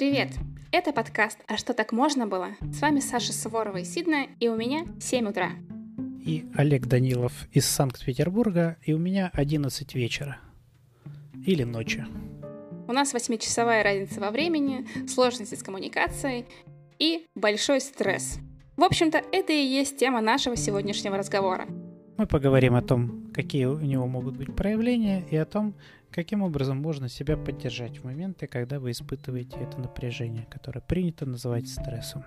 Привет! Это подкаст «А что так можно было?» С вами Саша Суворова из Сидна, и у меня 7 утра. И Олег Данилов из Санкт-Петербурга, и у меня 11 вечера. Или ночи. У нас 8-часовая разница во времени, сложности с коммуникацией и большой стресс. В общем-то, это и есть тема нашего сегодняшнего разговора. Мы поговорим о том, какие у него могут быть проявления, и о том, каким образом можно себя поддержать в моменты, когда вы испытываете это напряжение, которое принято называть стрессом.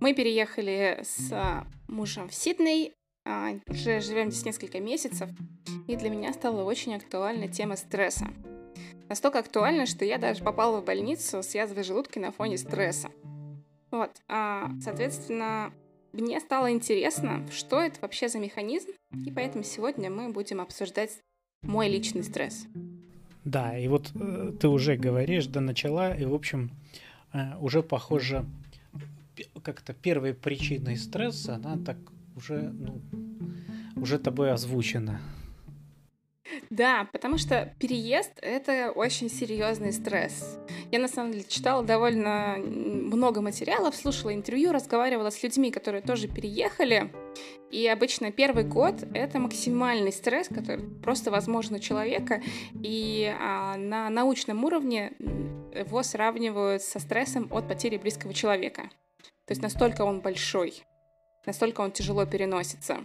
Мы переехали с а, мужем в Сидней, а, уже живем здесь несколько месяцев, и для меня стала очень актуальна тема стресса. Настолько актуальна, что я даже попала в больницу с язвой желудка на фоне стресса. Вот, а, соответственно, мне стало интересно, что это вообще за механизм, и поэтому сегодня мы будем обсуждать мой личный стресс. Да, и вот э, ты уже говоришь, да начала, и в общем э, уже похоже, как-то первой причиной стресса, она так уже, ну, уже тобой озвучена. Да, потому что переезд — это очень серьезный стресс. Я, на самом деле, читала довольно много материалов, слушала интервью, разговаривала с людьми, которые тоже переехали. И обычно первый год — это максимальный стресс, который просто возможен у человека. И а, на научном уровне его сравнивают со стрессом от потери близкого человека. То есть настолько он большой, настолько он тяжело переносится.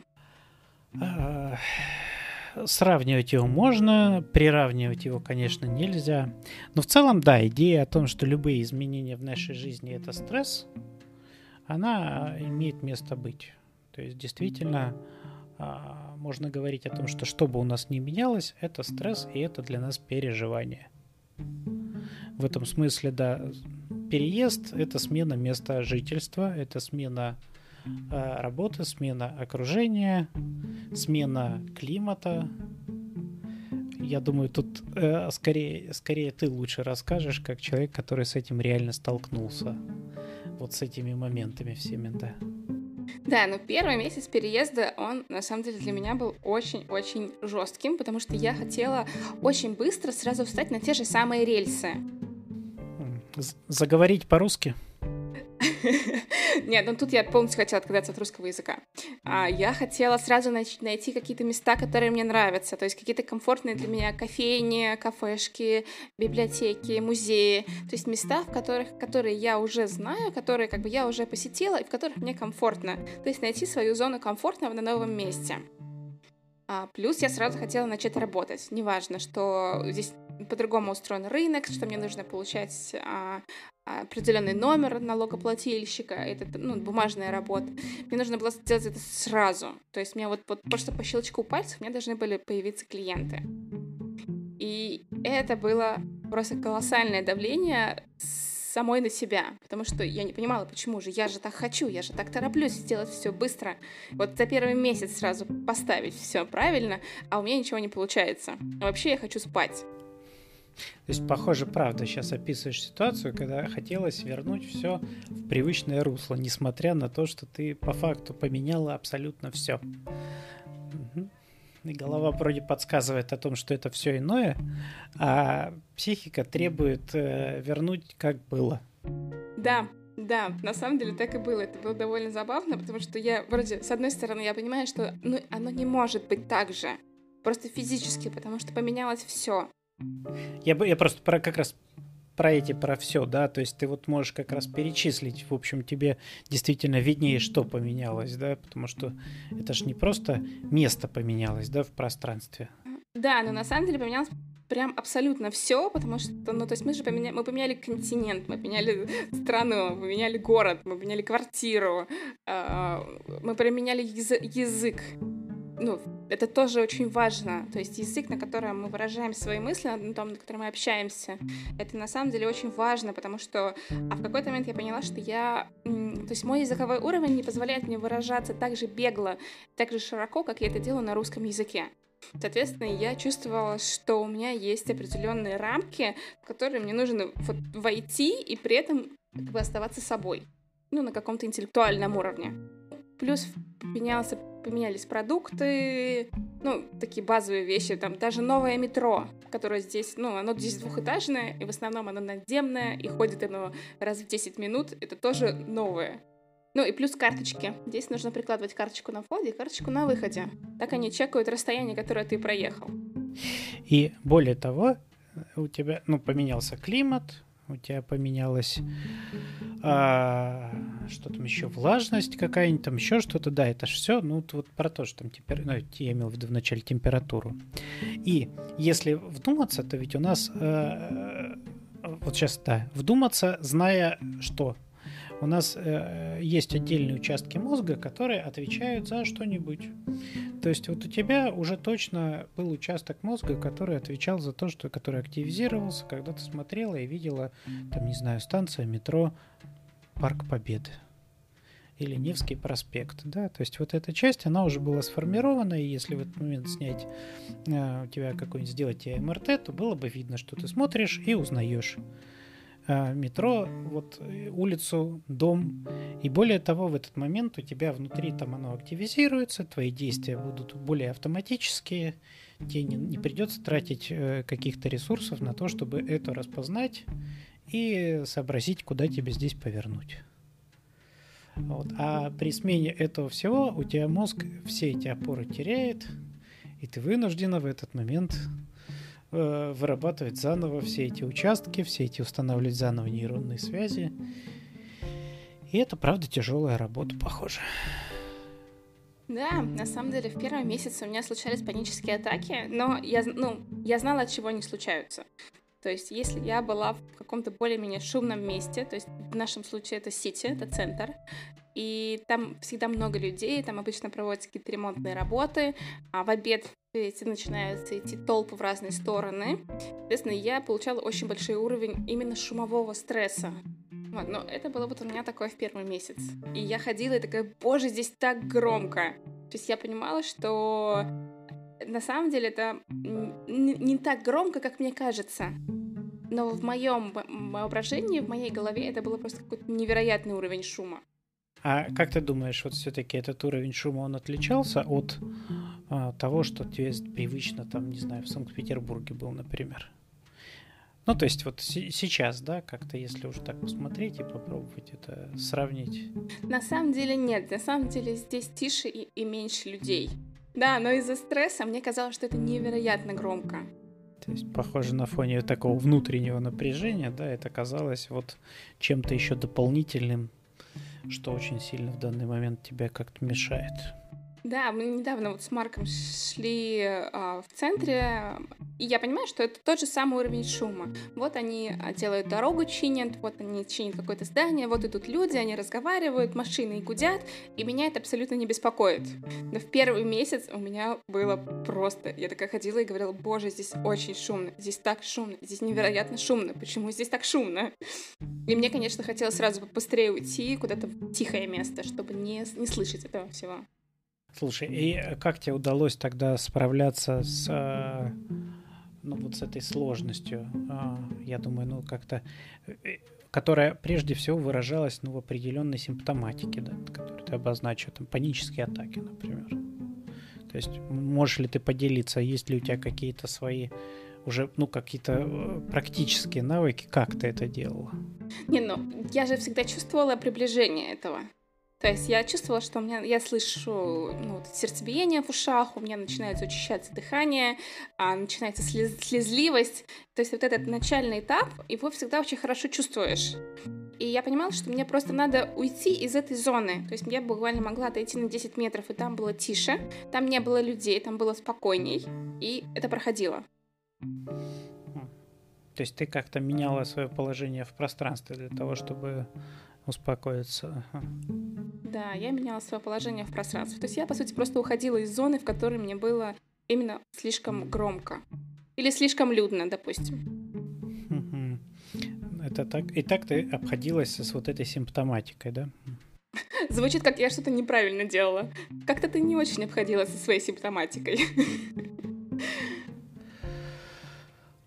Сравнивать его можно, приравнивать его, конечно, нельзя. Но в целом, да, идея о том, что любые изменения в нашей жизни это стресс, она имеет место быть. То есть действительно а, можно говорить о том, что что бы у нас ни менялось, это стресс и это для нас переживание. В этом смысле, да, переезд это смена места жительства, это смена работа, смена окружения, смена климата. Я думаю, тут э, скорее, скорее ты лучше расскажешь, как человек, который с этим реально столкнулся. Вот с этими моментами всеми, да. Да, но первый месяц переезда, он на самом деле для меня был очень-очень жестким, потому что я хотела очень быстро сразу встать на те же самые рельсы. Заговорить по-русски? Нет, ну тут я полностью хотела отказаться от русского языка. А, я хотела сразу найти какие-то места, которые мне нравятся, то есть какие-то комфортные для меня кофейни, кафешки, библиотеки, музеи, то есть места, в которых, которые я уже знаю, которые как бы я уже посетила и в которых мне комфортно. То есть найти свою зону комфортного на новом месте. А, плюс я сразу хотела начать работать. Неважно, что здесь по-другому устроен рынок, что мне нужно получать а, определенный номер налогоплательщика, это ну, бумажная работа. Мне нужно было сделать это сразу. То есть мне вот, вот просто по щелчку пальцев меня должны были появиться клиенты. И это было просто колоссальное давление самой на себя, потому что я не понимала, почему же, я же так хочу, я же так тороплюсь сделать все быстро. Вот за первый месяц сразу поставить все правильно, а у меня ничего не получается. А вообще я хочу спать. То есть, похоже, правда, сейчас описываешь ситуацию, когда хотелось вернуть все в привычное русло, несмотря на то, что ты по факту поменяла абсолютно все. И голова вроде подсказывает о том, что это все иное, а психика требует э, вернуть как было. Да, да, на самом деле так и было. Это было довольно забавно, потому что я вроде, с одной стороны, я понимаю, что ну, оно не может быть так же. Просто физически, потому что поменялось все. Я, я просто про, как раз про эти, про все, да, то есть ты вот можешь как раз перечислить, в общем, тебе действительно виднее, что поменялось, да, потому что это же не просто место поменялось, да, в пространстве. Да, но на самом деле поменялось прям абсолютно все, потому что, ну, то есть мы же поменяли, мы поменяли континент, мы поменяли страну, мы поменяли город, мы поменяли квартиру, э, мы поменяли язык, ну, это тоже очень важно. То есть язык, на котором мы выражаем свои мысли, на том, на котором мы общаемся, это на самом деле очень важно, потому что а в какой-то момент я поняла, что я... То есть мой языковой уровень не позволяет мне выражаться так же бегло, так же широко, как я это делаю на русском языке. Соответственно, я чувствовала, что у меня есть определенные рамки, в которые мне нужно вот войти и при этом как бы оставаться собой, ну, на каком-то интеллектуальном уровне. Плюс поменялся, поменялись продукты, ну, такие базовые вещи, там даже новое метро, которое здесь, ну, оно здесь двухэтажное, и в основном оно надземное, и ходит оно раз в 10 минут, это тоже новое. Ну и плюс карточки. Здесь нужно прикладывать карточку на входе и карточку на выходе. Так они чекают расстояние, которое ты проехал. И более того, у тебя, ну, поменялся климат, у тебя поменялась а, что там еще, влажность какая-нибудь, там еще что-то, да, это же все, ну, вот про то, что там теперь, ну, я имел в виду вначале температуру. И если вдуматься, то ведь у нас, э, вот сейчас, да, вдуматься, зная что, у нас э, есть отдельные участки мозга, которые отвечают за что-нибудь. То есть вот у тебя уже точно был участок мозга, который отвечал за то, что который активизировался, когда ты смотрела и видела, там, не знаю, станция метро Парк Победы или Невский проспект, да, то есть вот эта часть, она уже была сформирована, и если в этот момент снять э, у тебя какой-нибудь, сделать тебе МРТ, то было бы видно, что ты смотришь и узнаешь метро, вот э, улицу, дом. И более того, в этот момент у тебя внутри там оно активизируется, твои действия будут более автоматические, тебе не, не придется тратить э, каких-то ресурсов на то, чтобы это распознать и сообразить, куда тебе здесь повернуть. Вот. А при смене этого всего у тебя мозг все эти опоры теряет, и ты вынуждена в этот момент Э, вырабатывать заново все эти участки, все эти устанавливать заново нейронные связи. И это, правда, тяжелая работа, похоже. Да, на самом деле в первом месяце у меня случались панические атаки, но я, ну, я знала, от чего они случаются. То есть, если я была в каком-то более-менее шумном месте, то есть в нашем случае это Сити, это центр, и там всегда много людей, там обычно проводятся какие-то ремонтные работы, а в обед эти начинаются идти толпы в разные стороны. Соответственно, я получала очень большой уровень именно шумового стресса. Вот, но это было вот у меня такое в первый месяц. И я ходила и такая, боже, здесь так громко. То есть я понимала, что на самом деле это не так громко, как мне кажется. Но в моем воображении, в моей голове это было просто какой-то невероятный уровень шума. А как ты думаешь, вот все-таки этот уровень шума, он отличался от а, того, что тебе привычно, там, не знаю, в Санкт-Петербурге был, например. Ну, то есть вот сейчас, да, как-то если уже так посмотреть и попробовать это сравнить. На самом деле нет, на самом деле здесь тише и, и меньше людей. Да, но из-за стресса мне казалось, что это невероятно громко. То есть, похоже, на фоне такого внутреннего напряжения, да, это казалось вот чем-то еще дополнительным, что очень сильно в данный момент тебя как-то мешает. Да, мы недавно вот с Марком шли э, в центре, и я понимаю, что это тот же самый уровень шума. Вот они а, делают дорогу, чинят, вот они чинят какое-то здание, вот идут люди, они разговаривают, машины гудят, и меня это абсолютно не беспокоит. Но в первый месяц у меня было просто... Я такая ходила и говорила, боже, здесь очень шумно, здесь так шумно, здесь невероятно шумно, почему здесь так шумно? И мне, конечно, хотелось сразу быстрее уйти куда-то в тихое место, чтобы не, не слышать этого всего. Слушай, и как тебе удалось тогда справляться с, э, ну, вот с этой сложностью? А, я думаю, ну, как-то, э, которая прежде всего выражалась, ну, в определенной симптоматике, да, которую ты обозначил, там, панические атаки, например. То есть, можешь ли ты поделиться, есть ли у тебя какие-то свои уже, ну, какие-то э, практические навыки, как ты это делала? Не, ну, я же всегда чувствовала приближение этого. То есть я чувствовала, что у меня, я слышу ну, сердцебиение в ушах, у меня начинается учащаться дыхание, а, начинается слез, слезливость. То есть вот этот начальный этап, его всегда очень хорошо чувствуешь. И я понимала, что мне просто надо уйти из этой зоны. То есть я буквально могла отойти на 10 метров, и там было тише, там не было людей, там было спокойней, и это проходило. То есть ты как-то меняла свое положение в пространстве для того, чтобы успокоиться. Да, я меняла свое положение в пространстве. То есть я, по сути, просто уходила из зоны, в которой мне было именно слишком громко. Или слишком людно, допустим. Это так. И так ты обходилась с вот этой симптоматикой, да? Звучит, как я что-то неправильно делала. Как-то ты не очень обходилась со своей симптоматикой.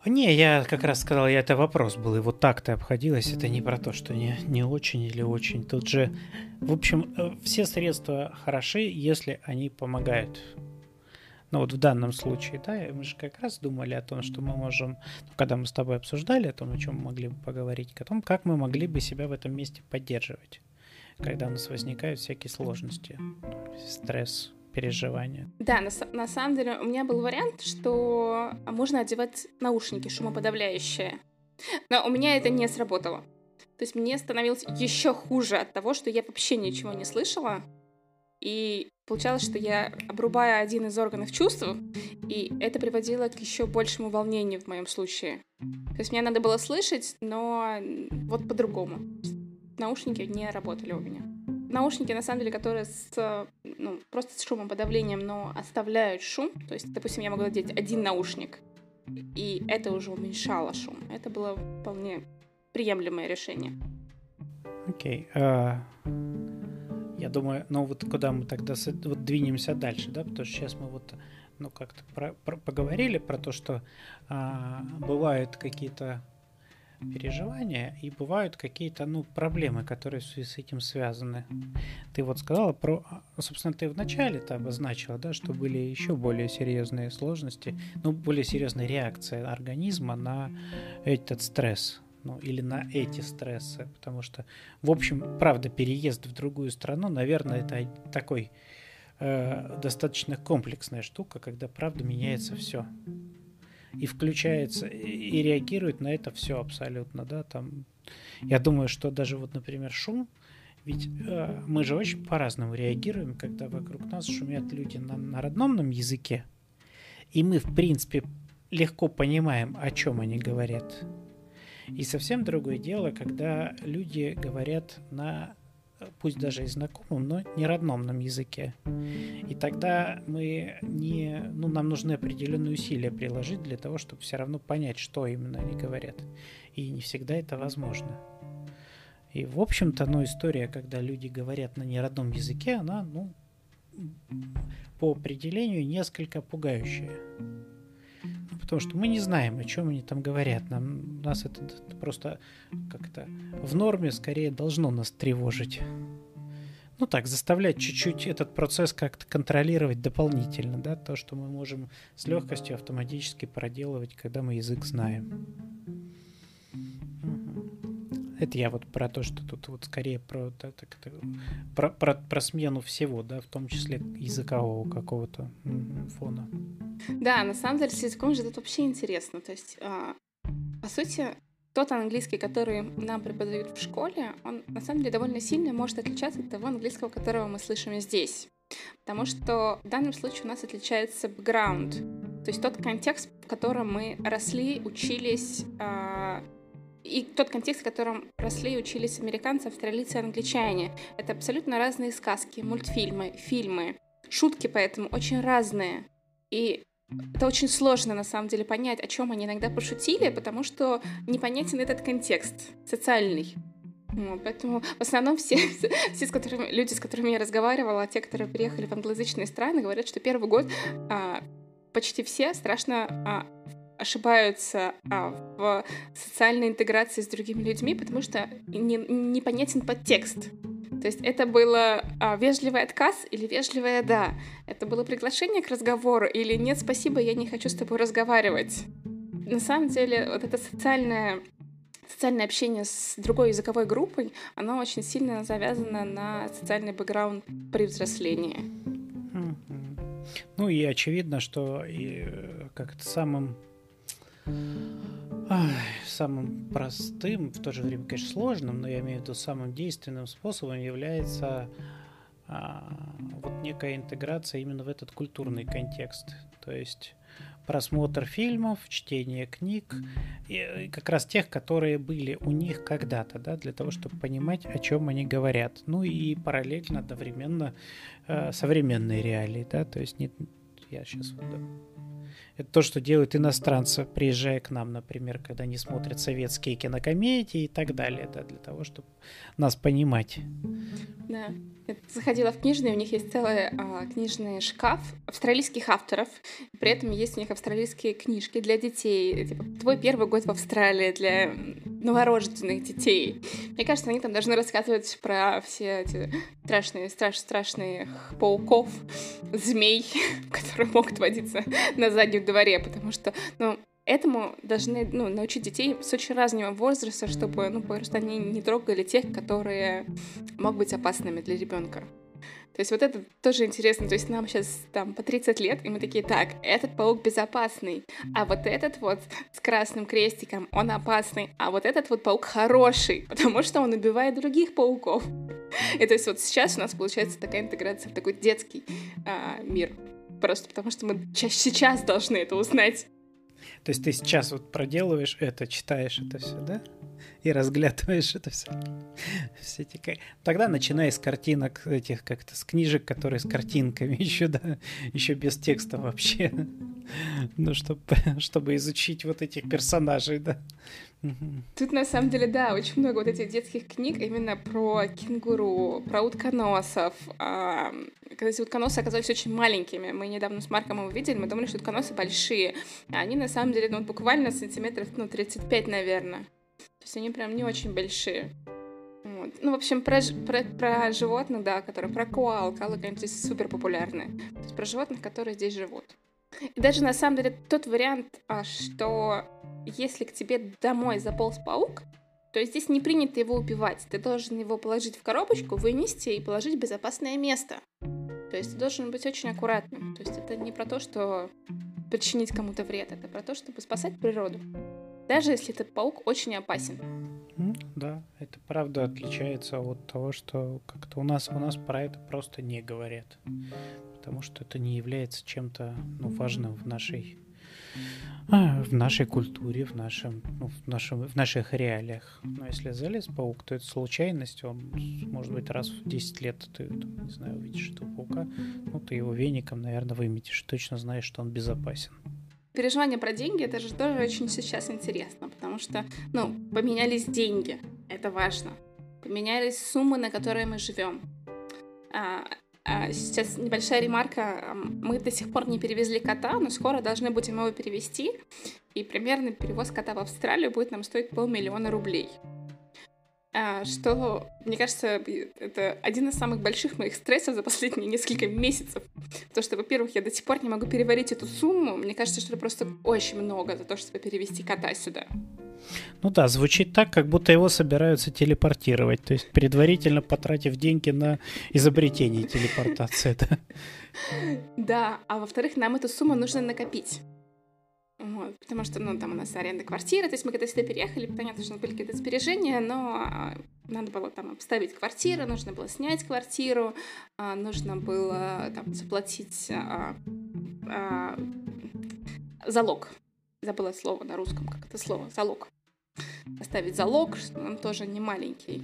Не, я как раз сказал, я это вопрос был, и вот так ты обходилась, это не про то, что не, не очень или очень. Тут же, в общем, э, все средства хороши, если они помогают. Ну вот в данном случае, да, мы же как раз думали о том, что мы можем, ну, когда мы с тобой обсуждали о том, о чем мы могли бы поговорить, о том, как мы могли бы себя в этом месте поддерживать, когда у нас возникают всякие сложности, стресс, переживания. Да, на, на самом деле у меня был вариант, что можно одевать наушники шумоподавляющие. Но у меня это не сработало. То есть мне становилось еще хуже от того, что я вообще ничего не слышала. И получалось, что я обрубаю один из органов чувств, и это приводило к еще большему волнению в моем случае. То есть мне надо было слышать, но вот по-другому. Наушники не работали у меня наушники, на самом деле, которые с, ну, просто с шумоподавлением, но оставляют шум. То есть, допустим, я могу надеть один наушник, и это уже уменьшало шум. Это было вполне приемлемое решение. Окей. Okay. Uh, я думаю, ну вот куда мы тогда вот двинемся дальше, да, потому что сейчас мы вот ну как-то про, про, поговорили про то, что uh, бывают какие-то переживания, и бывают какие-то, ну, проблемы, которые с этим связаны. Ты вот сказала про, собственно, ты вначале это обозначила, да, что были еще более серьезные сложности, ну, более серьезная реакция организма на этот стресс, ну, или на эти стрессы, потому что, в общем, правда, переезд в другую страну, наверное, это такой э, достаточно комплексная штука, когда, правда, меняется все и включается, и реагирует на это все абсолютно, да, там, я думаю, что даже вот, например, шум, ведь э, мы же очень по-разному реагируем, когда вокруг нас шумят люди на, на родном нам языке, и мы, в принципе, легко понимаем, о чем они говорят. И совсем другое дело, когда люди говорят на пусть даже и знакомым, но не родном нам языке. И тогда мы не, ну, нам нужны определенные усилия приложить для того, чтобы все равно понять, что именно они говорят. И не всегда это возможно. И, в общем-то, ну, история, когда люди говорят на неродном языке, она, ну, по определению несколько пугающая потому что мы не знаем, о чем они там говорят. Нам, нас это просто как-то в норме скорее должно нас тревожить. Ну так, заставлять чуть-чуть этот процесс как-то контролировать дополнительно, да, то, что мы можем с легкостью автоматически проделывать, когда мы язык знаем. Это я вот про то, что тут вот скорее про, так, так, про, про, про смену всего, да, в том числе языкового какого-то фона. Да, на самом деле с языком же это вообще интересно. То есть, э, по сути, тот английский, который нам преподают в школе, он на самом деле довольно сильно может отличаться от того английского, которого мы слышим здесь. Потому что в данном случае у нас отличается бэкграунд, то есть тот контекст, в котором мы росли, учились, э, и тот контекст, в котором росли и учились американцы, австралийцы англичане. Это абсолютно разные сказки, мультфильмы, фильмы. Шутки поэтому очень разные. И это очень сложно, на самом деле, понять, о чем они иногда пошутили, потому что непонятен этот контекст социальный. Вот, поэтому в основном все, все с которыми, люди, с которыми я разговаривала, те, которые приехали в англоязычные страны, говорят, что первый год а, почти все страшно а, ошибаются а, в социальной интеграции с другими людьми, потому что не, непонятен подтекст. То есть это было а, вежливый отказ или вежливое «да». Это было приглашение к разговору или «нет, спасибо, я не хочу с тобой разговаривать». На самом деле вот это социальное социальное общение с другой языковой группой, оно очень сильно завязано на социальный бэкграунд при взрослении. Ну и очевидно, что и э, как-то самым Самым простым, в то же время, конечно, сложным, но я имею в виду самым действенным способом является а, вот некая интеграция именно в этот культурный контекст. То есть просмотр фильмов, чтение книг, и как раз тех, которые были у них когда-то, да, для того, чтобы понимать, о чем они говорят. Ну и параллельно, одновременно э, современные реалии, да, то есть не, я сейчас вот, это то, что делают иностранцы, приезжая к нам, например, когда они смотрят советские кинокомедии и так далее, да, для того, чтобы нас понимать. Да. Я заходила в книжный, у них есть целый а, книжный шкаф австралийских авторов. При этом есть у них австралийские книжки для детей. Типа, твой первый год в Австралии для новорожденных детей. Мне кажется, они там должны рассказывать про все эти страшные, страш, страшные пауков, змей, которые могут водиться на заднем дворе, потому что, ну, этому должны ну, научить детей с очень разного возраста, чтобы ну, просто они не трогали тех, которые могут быть опасными для ребенка. То есть вот это тоже интересно. То есть нам сейчас там по 30 лет, и мы такие, так, этот паук безопасный, а вот этот вот с красным крестиком, он опасный, а вот этот вот паук хороший, потому что он убивает других пауков. И то есть вот сейчас у нас получается такая интеграция в такой детский а, мир. Просто потому что мы сейчас должны это узнать. То есть ты сейчас вот проделываешь это, читаешь это все, да? И разглядываешь это все. все эти... Тогда начинай с картинок этих как-то, с книжек, которые с картинками еще, да, еще без текста вообще. Ну, чтобы, чтобы изучить вот этих персонажей, да. Тут на самом деле, да, очень много вот этих детских книг именно про кенгуру, про утконосов. А, когда эти утконосы оказались очень маленькими, мы недавно с Марком его видели, мы думали, что утконосы большие, а они на самом деле, ну, буквально сантиметров, ну, 35, наверное. Есть они прям не очень большие. Вот. Ну, в общем, про, про, про животных, да, которые про коал. Коалы, конечно, здесь супер популярны. То есть про животных, которые здесь живут. И даже на самом деле тот вариант, а, что если к тебе домой заполз паук, то здесь не принято его убивать. Ты должен его положить в коробочку, вынести и положить в безопасное место. То есть ты должен быть очень аккуратным. То есть это не про то, что причинить кому-то вред, это про то, чтобы спасать природу. Даже если этот паук очень опасен. Да, это правда отличается от того, что как-то у нас у нас про это просто не говорят потому что это не является чем-то ну, важным в нашей а, в нашей культуре, в нашем, ну, в нашем, в наших реалиях. Но если залез паук, то это случайность, он, может быть, раз в 10 лет ты, не знаю, увидишь этого паука, ну, ты его веником, наверное, выметишь, точно знаешь, что он безопасен. Переживание про деньги, это же тоже очень сейчас интересно, потому что, ну, поменялись деньги, это важно. Поменялись суммы, на которые мы живем. А, а, сейчас небольшая ремарка. Мы до сих пор не перевезли кота, но скоро должны будем его перевести. И примерно перевоз кота в Австралию будет нам стоить полмиллиона рублей. А, что, мне кажется, это один из самых больших моих стрессов за последние несколько месяцев. Потому что, во-первых, я до сих пор не могу переварить эту сумму. Мне кажется, что это просто очень много за то, чтобы перевести кота сюда. Ну да, звучит так, как будто его собираются телепортировать, то есть предварительно потратив деньги на изобретение телепортации. Да а во-вторых, нам эту сумму нужно накопить. Вот, потому что, ну, там у нас аренда квартиры, то есть мы когда сюда переехали, понятно, что были какие-то сбережения, но а, надо было там обставить квартиру, нужно было снять квартиру, а, нужно было там заплатить а, а, залог. Забыла слово на русском, как это слово, залог. Оставить залог, он тоже не маленький.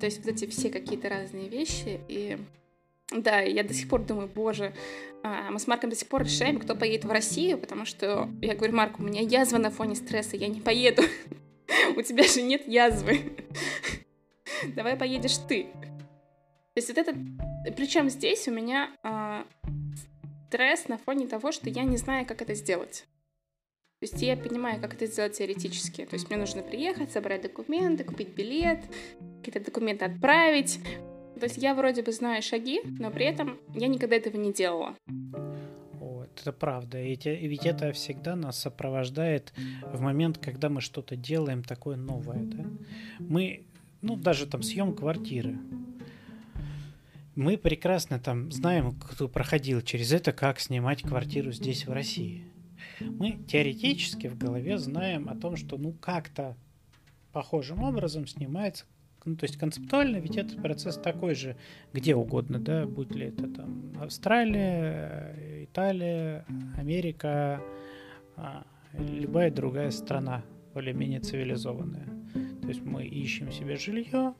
То есть вот эти все какие-то разные вещи, и да, я до сих пор думаю, боже, мы с Марком до сих пор решаем, кто поедет в Россию, потому что я говорю, Марк, у меня язва на фоне стресса, я не поеду. У тебя же нет язвы. Давай поедешь ты. То есть вот это... Причем здесь у меня а, стресс на фоне того, что я не знаю, как это сделать. То есть я понимаю, как это сделать теоретически. То есть мне нужно приехать, собрать документы, купить билет, какие-то документы отправить, то есть я вроде бы знаю шаги, но при этом я никогда этого не делала. Вот, это правда. Ведь, ведь это всегда нас сопровождает в момент, когда мы что-то делаем такое новое. Да? Мы, ну, даже там съем квартиры. Мы прекрасно там знаем, кто проходил через это, как снимать квартиру здесь, в России. Мы теоретически в голове знаем о том, что ну как-то похожим образом снимается ну, то есть концептуально ведь этот процесс такой же где угодно, да, будь ли это там Австралия, Италия, Америка, а, любая другая страна более-менее цивилизованная. То есть мы ищем себе жилье,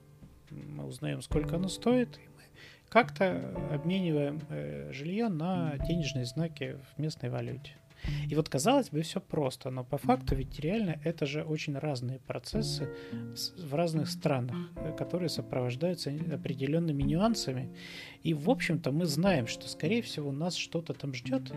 мы узнаем, сколько оно стоит, и мы как-то обмениваем э, жилье на денежные знаки в местной валюте. И вот казалось бы, все просто, но по факту ведь реально это же очень разные процессы в разных странах, э, которые сопровождаются определенными нюансами. И, в общем-то, мы знаем, что, скорее всего, нас что-то там ждет,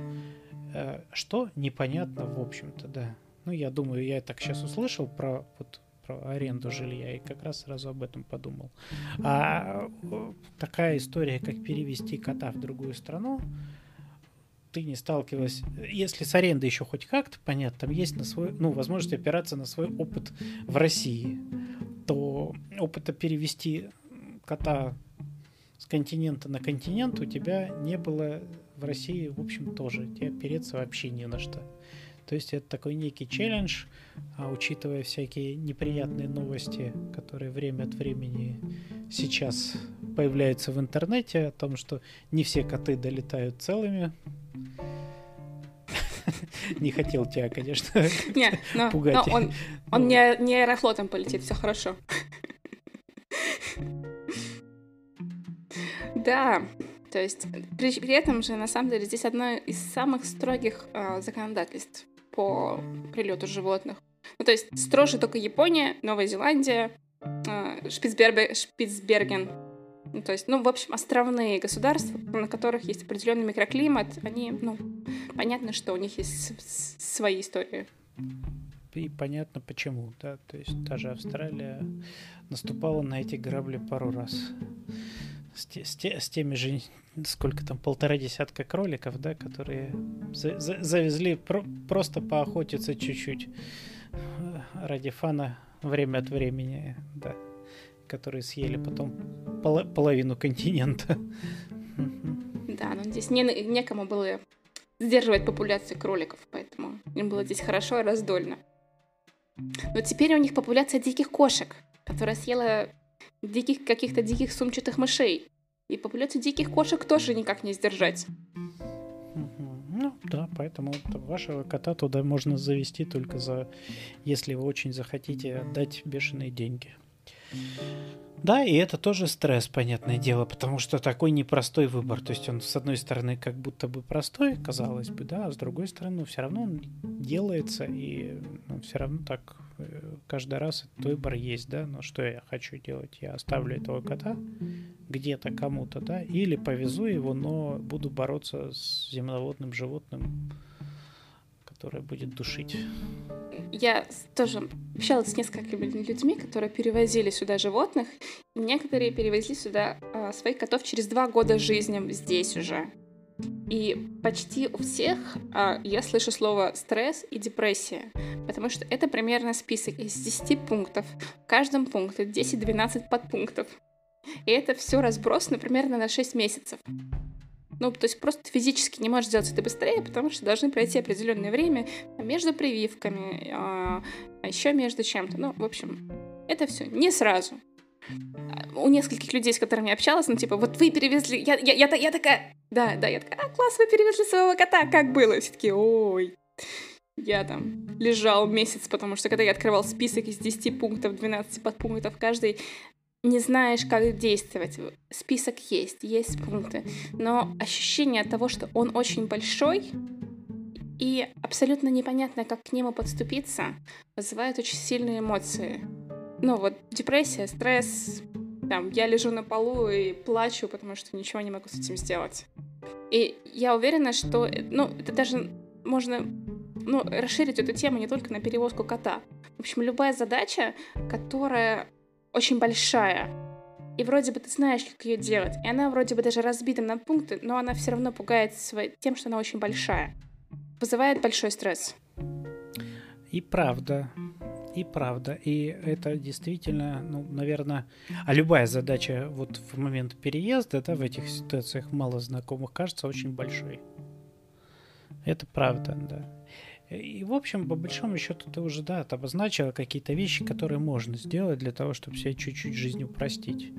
э, что непонятно, в общем-то, да. Ну, я думаю, я так сейчас услышал про вот про аренду жилья и как раз сразу об этом подумал. А такая история, как перевести кота в другую страну, ты не сталкивалась, если с арендой еще хоть как-то, понятно, там есть на свой, ну, возможность опираться на свой опыт в России, то опыта перевести кота с континента на континент у тебя не было в России, в общем, тоже. Тебе опереться вообще не на что. То есть это такой некий челлендж, а учитывая всякие неприятные новости, которые время от времени сейчас появляются в интернете о том, что не все коты долетают целыми. Не хотел тебя, конечно, не, но, пугать. Но он, он не, не аэрофлотом полетит, все хорошо. Да, то есть при, при этом же на самом деле здесь одно из самых строгих э, законодательств по прилету животных. Ну, то есть строже только Япония, Новая Зеландия, э, Шпицберг, Шпицберген. Ну, то есть, ну, в общем, островные государства, на которых есть определенный микроклимат, они, ну, понятно, что у них есть свои истории. И понятно почему, да, то есть даже Австралия наступала на эти грабли пару раз. С, те, с, те, с теми же, сколько там, полтора десятка кроликов, да, которые за, за, завезли про, просто поохотиться чуть-чуть э, ради фана время от времени, да, которые съели потом пол, половину континента. Да, но здесь не, некому было сдерживать популяцию кроликов, поэтому им было здесь хорошо и раздольно. Но теперь у них популяция диких кошек, которая съела диких каких-то диких сумчатых мышей. И популяцию диких кошек тоже никак не сдержать. Ну да, поэтому вашего кота туда можно завести только за, если вы очень захотите отдать бешеные деньги. Да, и это тоже стресс, понятное дело, потому что такой непростой выбор. То есть он, с одной стороны, как будто бы простой, казалось бы, да, а с другой стороны, все равно он делается, и ну, все равно так э, каждый раз этот выбор есть, да, но что я хочу делать? Я оставлю этого кота где-то кому-то, да, или повезу его, но буду бороться с земноводным животным, которое будет душить. Я тоже общалась с несколькими людьми, которые перевозили сюда животных. Некоторые перевезли сюда э, своих котов через два года жизни здесь уже. И почти у всех э, я слышу слово стресс и депрессия, потому что это примерно список из 10 пунктов. В каждом пункте 10-12 подпунктов. И это все разбросано примерно на 6 месяцев. Ну, то есть просто физически не можешь сделать это быстрее, потому что должны пройти определенное время между прививками, а, а еще между чем-то. Ну, в общем, это все не сразу. У нескольких людей, с которыми я общалась, ну, типа, вот вы перевезли... Я, я, я, я такая... Да, да, я такая, а, класс, вы перевезли своего кота, как было? Все таки ой, я там лежал месяц, потому что когда я открывал список из 10 пунктов, 12 подпунктов каждый, не знаешь, как действовать. Список есть, есть пункты, но ощущение того, что он очень большой и абсолютно непонятно, как к нему подступиться, вызывает очень сильные эмоции. Ну вот депрессия, стресс, там, я лежу на полу и плачу, потому что ничего не могу с этим сделать. И я уверена, что, ну, это даже можно ну, расширить эту тему не только на перевозку кота. В общем, любая задача, которая очень большая. И вроде бы ты знаешь, как ее делать. И она вроде бы даже разбита на пункты, но она все равно пугает тем, что она очень большая. Вызывает большой стресс. И правда. И правда. И это действительно, ну, наверное, а любая задача вот в момент переезда, да, в этих ситуациях мало знакомых, кажется очень большой. Это правда, да. И, в общем, по большому счету, ты уже, да, обозначила какие-то вещи, которые можно сделать для того, чтобы себе чуть-чуть жизнь упростить.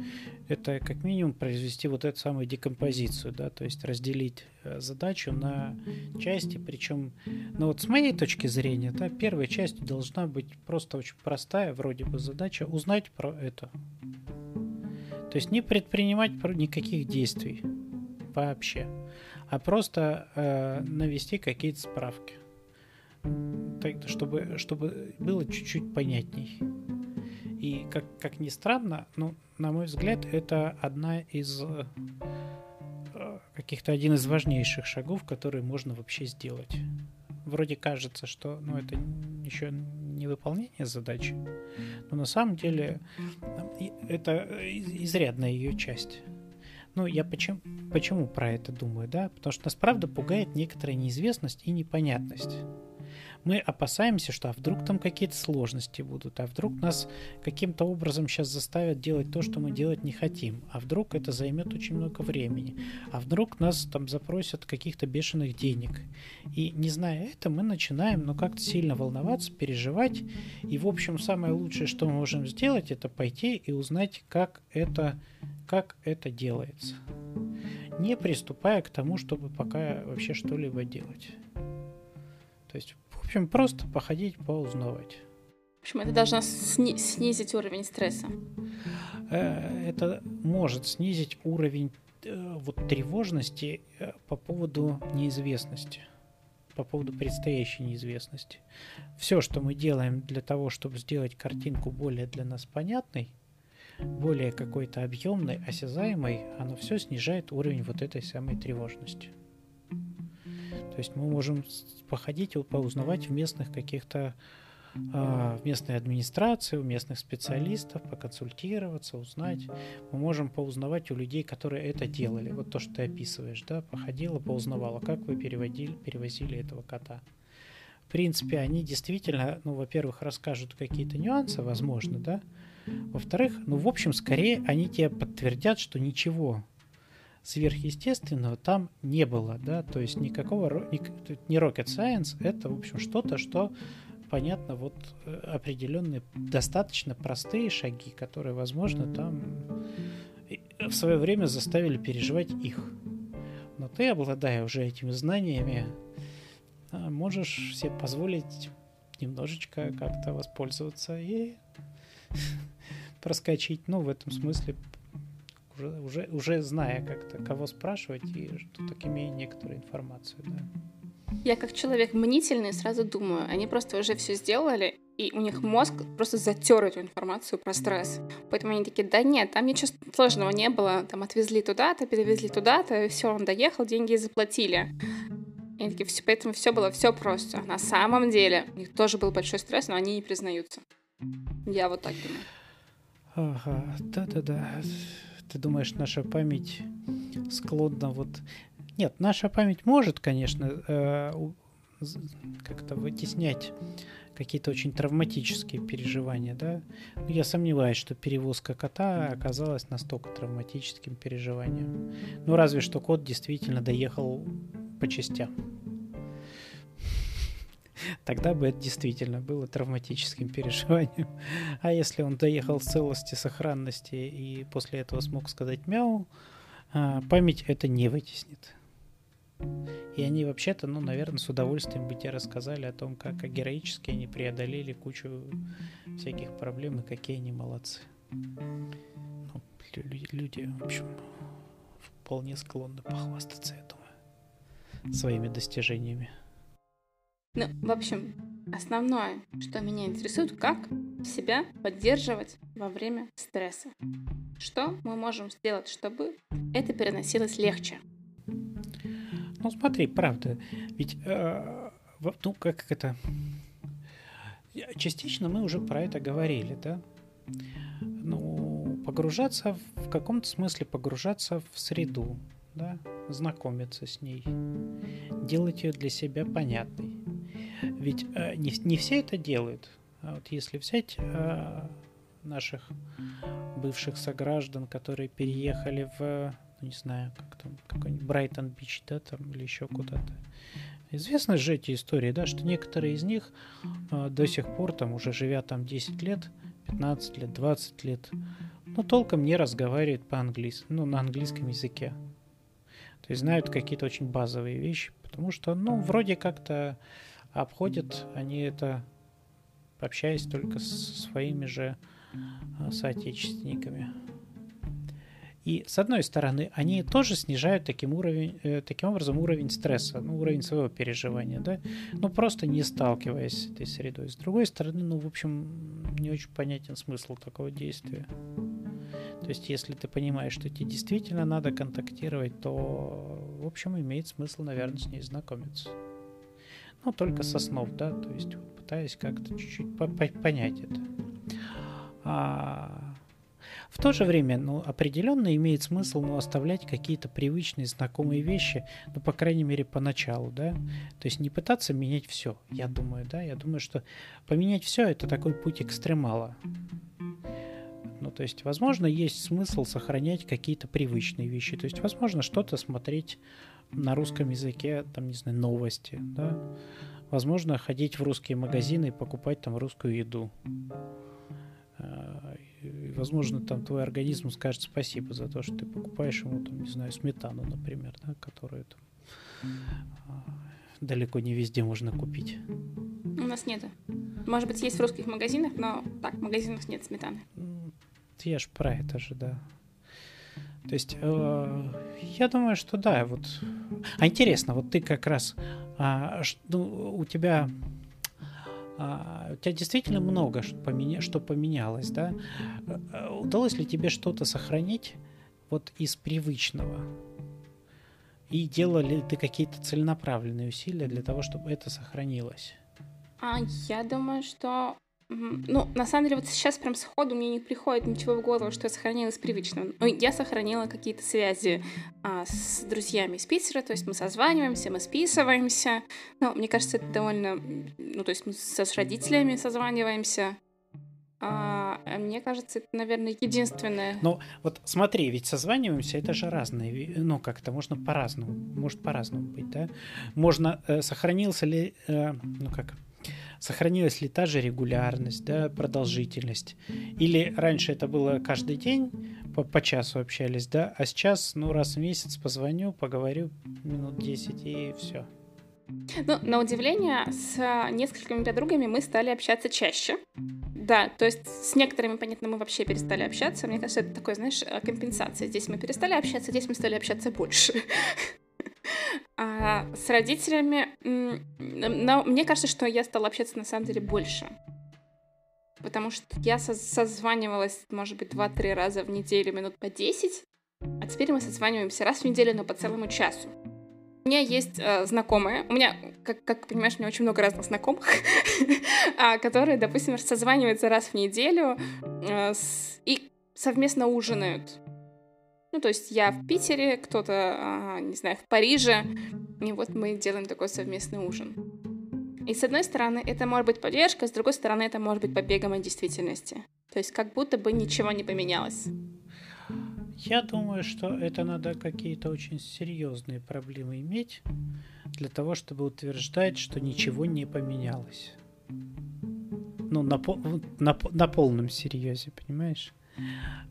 Это как минимум произвести вот эту самую декомпозицию, да, то есть разделить э, задачу на части, причем, ну вот с моей точки зрения, да, первая часть должна быть просто очень простая, вроде бы задача узнать про это. То есть не предпринимать никаких действий вообще, а просто э, навести какие-то справки так, чтобы, чтобы было чуть-чуть понятней. И как, как ни странно, ну, на мой взгляд, это одна из э, каких-то один из важнейших шагов, которые можно вообще сделать. Вроде кажется, что ну, это еще не выполнение задачи, но на самом деле это изрядная ее часть. Ну, я почему, почему про это думаю, да? Потому что нас правда пугает некоторая неизвестность и непонятность мы опасаемся, что а вдруг там какие-то сложности будут, а вдруг нас каким-то образом сейчас заставят делать то, что мы делать не хотим, а вдруг это займет очень много времени, а вдруг нас там запросят каких-то бешеных денег. И не зная это, мы начинаем, ну, как-то сильно волноваться, переживать, и, в общем, самое лучшее, что мы можем сделать, это пойти и узнать, как это, как это делается. Не приступая к тому, чтобы пока вообще что-либо делать. То есть общем, просто походить, поузнавать. В общем, это должно сни- снизить уровень стресса. Э, это может снизить уровень э, вот тревожности э, по поводу неизвестности, по поводу предстоящей неизвестности. Все, что мы делаем для того, чтобы сделать картинку более для нас понятной, более какой-то объемной, осязаемой, оно все снижает уровень вот этой самой тревожности. То есть мы можем походить, поузнавать в местных каких-то а, в местной администрации, у местных специалистов, поконсультироваться, узнать. Мы можем поузнавать у людей, которые это делали. Вот то, что ты описываешь, да, походила, поузнавала, как вы переводили, перевозили этого кота. В принципе, они действительно, ну, во-первых, расскажут какие-то нюансы, возможно, да. Во-вторых, ну, в общем, скорее они тебе подтвердят, что ничего сверхъестественного там не было, да, то есть никакого, не rocket science, это, в общем, что-то, что понятно, вот э, определенные, достаточно простые шаги, которые, возможно, там в свое время заставили переживать их. Но ты, обладая уже этими знаниями, а, можешь себе позволить немножечко как-то воспользоваться и проскочить, ну, в этом смысле уже, уже, уже зная как-то, кого спрашивать, и что так имея некоторую информацию, да. Я как человек мнительный сразу думаю, они просто уже все сделали, и у них мозг просто затер эту информацию про стресс. Поэтому они такие, да нет, там ничего сложного не было, там отвезли туда-то, перевезли туда-то, все, он доехал, деньги заплатили. И они такие, все, поэтому все было все просто. На самом деле у них тоже был большой стресс, но они не признаются. Я вот так думаю. Ага, да-да-да. Ты думаешь, наша память склонна вот... Нет, наша память может, конечно, э, как-то вытеснять какие-то очень травматические переживания, да. Но я сомневаюсь, что перевозка кота оказалась настолько травматическим переживанием. Ну, разве что кот действительно доехал по частям. Тогда бы это действительно было травматическим переживанием. А если он доехал в целости, сохранности и после этого смог сказать мяу, а, память это не вытеснит. И они вообще-то, ну, наверное, с удовольствием бы тебе рассказали о том, как героически они преодолели кучу всяких проблем и какие они молодцы. Ну, люди, в общем, вполне склонны похвастаться, я думаю, своими достижениями. Ну, в общем, основное, что меня интересует, как себя поддерживать во время стресса. Что мы можем сделать, чтобы это переносилось легче? Ну, смотри, правда, ведь, э, ну, как это... Частично мы уже про это говорили, да? Ну, погружаться, в каком-то смысле погружаться в среду, да, знакомиться с ней, делать ее для себя понятной. Ведь э, не, не все это делают. А вот если взять э, наших бывших сограждан, которые переехали в, ну, не знаю, как там, какой-нибудь Брайтон-Бич, да, там, или еще куда-то. Известны же эти истории, да, что некоторые из них э, до сих пор, там, уже живя там 10 лет, 15 лет, 20 лет, ну, толком не разговаривают по-английски, ну, на английском языке. То есть знают какие-то очень базовые вещи, потому что, ну, вроде как-то обходят они это, общаясь только с своими же а, соотечественниками. И с одной стороны, они тоже снижают таким, уровень, э, таким образом уровень стресса, ну, уровень своего переживания, да, ну, просто не сталкиваясь с этой средой. С другой стороны, ну, в общем, не очень понятен смысл такого действия. То есть, если ты понимаешь, что тебе действительно надо контактировать, то, в общем, имеет смысл, наверное, с ней знакомиться. Ну, только со снов, да, то есть, вот, пытаясь как-то чуть-чуть понять это. А в то же время, ну, определенно имеет смысл, ну, оставлять какие-то привычные, знакомые вещи, ну, по крайней мере, поначалу, да. То есть не пытаться менять все, я думаю, да. Я думаю, что поменять все это такой путь экстремала. Ну, то есть, возможно, есть смысл сохранять какие-то привычные вещи. То есть, возможно, что-то смотреть на русском языке, там, не знаю, новости, да. Возможно, ходить в русские магазины и покупать там русскую еду. А, и, возможно, там твой организм скажет спасибо за то, что ты покупаешь ему, там, не знаю, сметану, например, да, которую там а, далеко не везде можно купить. У нас нету. Может быть, есть в русских магазинах, но так, в магазинах нет сметаны. Я ж про это же, да. То есть, э, я думаю, что да, вот. А интересно, вот ты как раз, а, ну, у тебя а, у тебя действительно много что, поменя... что поменялось, да? А, удалось ли тебе что-то сохранить вот из привычного? И делали ты какие-то целенаправленные усилия для того, чтобы это сохранилось? А, я думаю, что ну, на самом деле, вот сейчас прям сходу мне не приходит ничего в голову, что я сохранила из привычного. Ну, я сохранила какие-то связи а, с друзьями из Питера, то есть мы созваниваемся, мы списываемся. Ну, мне кажется, это довольно... Ну, то есть мы с родителями созваниваемся. А, а мне кажется, это, наверное, единственное. Ну, вот смотри, ведь созваниваемся, это же разные, ну, как-то можно по-разному, может по-разному быть, да? Можно, э, сохранился ли, э, ну, как, сохранилась ли та же регулярность, да, продолжительность. Или раньше это было каждый день, по, по часу общались, да, а сейчас, ну, раз в месяц позвоню, поговорю минут 10 и все. Ну, на удивление, с несколькими подругами мы стали общаться чаще. Да, то есть с некоторыми, понятно, мы вообще перестали общаться. Мне кажется, это такое, знаешь, компенсация. Здесь мы перестали общаться, здесь мы стали общаться больше. А с родителями, но мне кажется, что я стала общаться на самом деле больше. Потому что я созванивалась, может быть, два-три раза в неделю, минут по 10, а теперь мы созваниваемся раз в неделю, но по целому часу. У меня есть э, знакомые, у меня, как, как понимаешь, у меня очень много разных знакомых, а, которые, допустим, созваниваются раз в неделю э, и совместно ужинают. Ну, то есть я в Питере, кто-то, а, не знаю, в Париже, и вот мы делаем такой совместный ужин. И с одной стороны, это может быть поддержка, с другой стороны, это может быть побегом от действительности. То есть как будто бы ничего не поменялось. Я думаю, что это надо какие-то очень серьезные проблемы иметь для того, чтобы утверждать, что ничего не поменялось. Ну, на, на, на полном серьезе, понимаешь?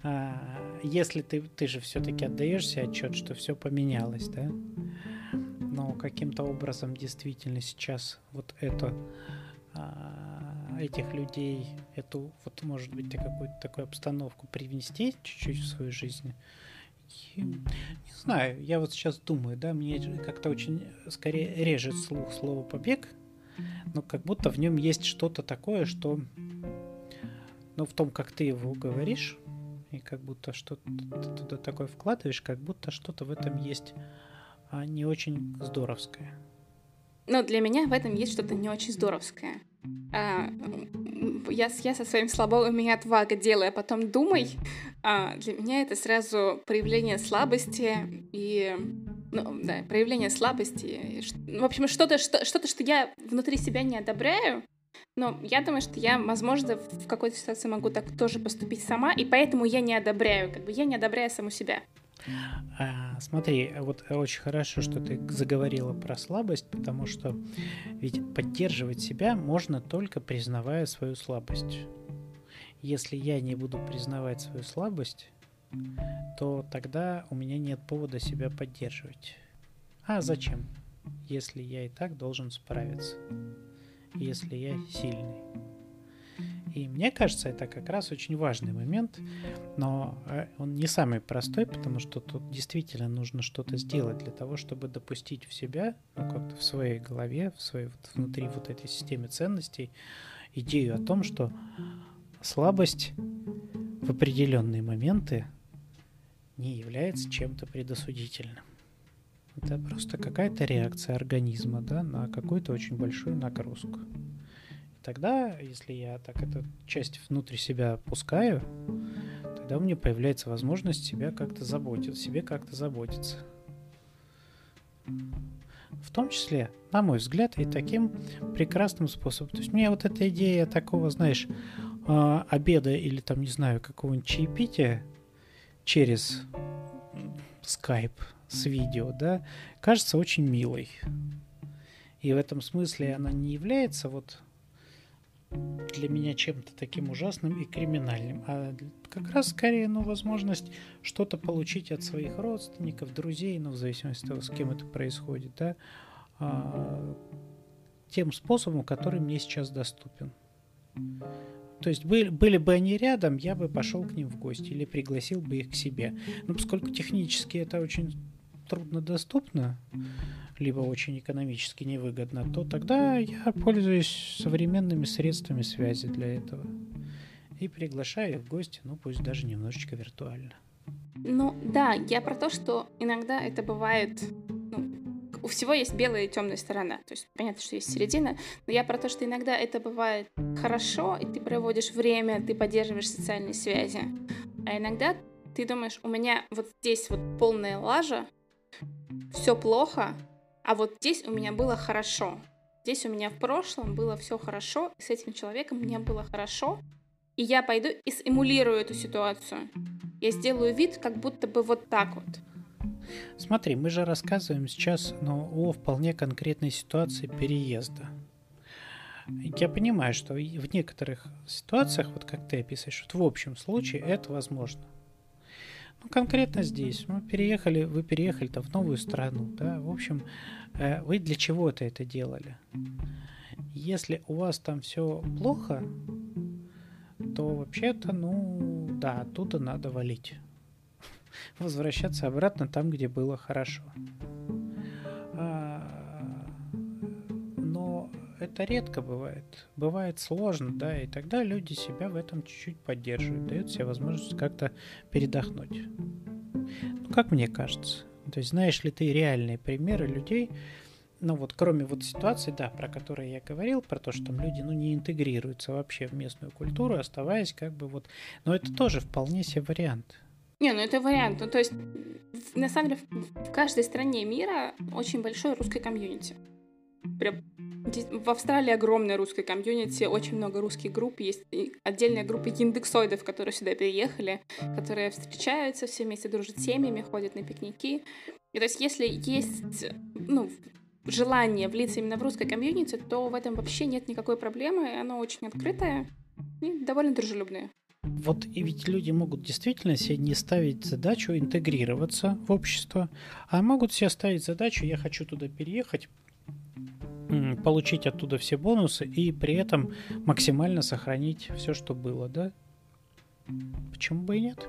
А, если ты, ты же все-таки отдаешься отчет, что все поменялось, да? Но каким-то образом действительно сейчас вот это а, этих людей, эту, вот может быть, какую-то такую обстановку привнести чуть-чуть в свою жизнь. Не знаю, я вот сейчас думаю, да, мне как-то очень скорее режет слух слово побег, но как будто в нем есть что-то такое, что ну, в том, как ты его говоришь, и как будто что-то туда такое вкладываешь, как будто что-то в этом есть а не очень здоровское. Но для меня в этом есть что-то не очень здоровское. А, я, я со своим слабым меня отвага делаю, а потом думай. А, для меня это сразу проявление слабости и ну, да, проявление слабости. В общем, что-то, что, что-то, что я внутри себя не одобряю, но я думаю, что я, возможно, в какой-то ситуации могу так тоже поступить сама, и поэтому я не одобряю, как бы я не одобряю саму себя. А, смотри, вот очень хорошо, что ты заговорила про слабость, потому что ведь поддерживать себя можно только признавая свою слабость. Если я не буду признавать свою слабость, то тогда у меня нет повода себя поддерживать. А зачем, если я и так должен справиться? Если я сильный. И мне кажется, это как раз очень важный момент, но э, он не самый простой, потому что тут действительно нужно что-то сделать для того, чтобы допустить в себя, ну как-то в своей голове, в своей вот, внутри вот этой системе ценностей идею о том, что слабость в определенные моменты не является чем-то предосудительным. Это просто какая-то реакция организма да, на какую-то очень большую нагрузку. И тогда, если я так эту часть внутрь себя пускаю, тогда у меня появляется возможность себя как-то заботиться, себе как-то заботиться. В том числе, на мой взгляд, и таким прекрасным способом. То есть мне вот эта идея такого, знаешь, а, обеда или там, не знаю, какого-нибудь чаепития через скайп с видео, да, кажется очень милой. И в этом смысле она не является вот для меня чем-то таким ужасным и криминальным, а как раз скорее, ну, возможность что-то получить от своих родственников, друзей, ну, в зависимости от того, с кем это происходит, да, а, тем способом, который мне сейчас доступен. То есть были, были бы они рядом, я бы пошел к ним в гости или пригласил бы их к себе. Но поскольку технически это очень трудно доступно, либо очень экономически невыгодно, то тогда я пользуюсь современными средствами связи для этого. И приглашаю их в гости, ну пусть даже немножечко виртуально. Ну да, я про то, что иногда это бывает у всего есть белая и темная сторона. То есть понятно, что есть середина, но я про то, что иногда это бывает хорошо, и ты проводишь время, ты поддерживаешь социальные связи. А иногда ты думаешь, у меня вот здесь вот полная лажа, все плохо, а вот здесь у меня было хорошо. Здесь у меня в прошлом было все хорошо, и с этим человеком мне было хорошо, и я пойду и симулирую эту ситуацию. Я сделаю вид, как будто бы вот так вот. Смотри, мы же рассказываем сейчас ну, о вполне конкретной ситуации переезда. Я понимаю, что в некоторых ситуациях, вот как ты описываешь, вот в общем случае это возможно. Ну, конкретно здесь. Мы переехали, вы переехали там в новую страну, да, в общем, э, вы для чего-то это делали. Если у вас там все плохо, то вообще-то, ну, да, оттуда надо валить возвращаться обратно там, где было хорошо. Это редко бывает. Бывает сложно, да, и тогда люди себя в этом чуть-чуть поддерживают, дают себе возможность как-то передохнуть. Ну, как мне кажется. То есть знаешь ли ты реальные примеры людей, ну вот кроме вот ситуации, да, про которые я говорил, про то, что там люди, ну, не интегрируются вообще в местную культуру, оставаясь как бы вот... Но это тоже вполне себе вариант. Не, ну это вариант. Ну, то есть, на самом деле, в каждой стране мира очень большое русское комьюнити. Прям в Австралии огромная русская комьюнити, очень много русских групп, есть отдельная группа индексоидов, которые сюда переехали, которые встречаются, все вместе дружат семьями, ходят на пикники. И то есть если есть ну, желание влиться именно в русское комьюнити, то в этом вообще нет никакой проблемы, оно очень открытое и довольно дружелюбное. Вот и ведь люди могут действительно себе не ставить задачу интегрироваться в общество, а могут себе ставить задачу, я хочу туда переехать, получить оттуда все бонусы и при этом максимально сохранить все, что было, да? Почему бы и нет?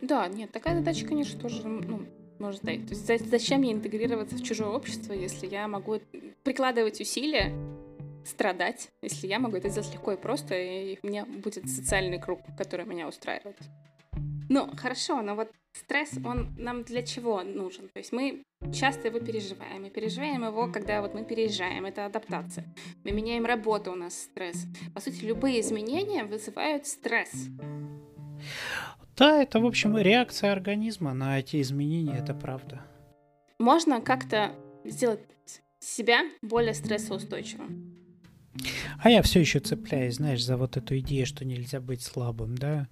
Да, нет, такая задача, конечно, тоже ну, можно ставить. То есть зачем мне интегрироваться в чужое общество, если я могу прикладывать усилия страдать, если я могу это сделать легко и просто, и у меня будет социальный круг, который меня устраивает. Ну, хорошо, но вот стресс, он нам для чего нужен? То есть мы часто его переживаем, и переживаем его, когда вот мы переезжаем, это адаптация. Мы меняем работу, у нас стресс. По сути, любые изменения вызывают стресс. Да, это, в общем, реакция организма на эти изменения, это правда. Можно как-то сделать себя более стрессоустойчивым. А я все еще цепляюсь, знаешь, за вот эту идею, что нельзя быть слабым, да.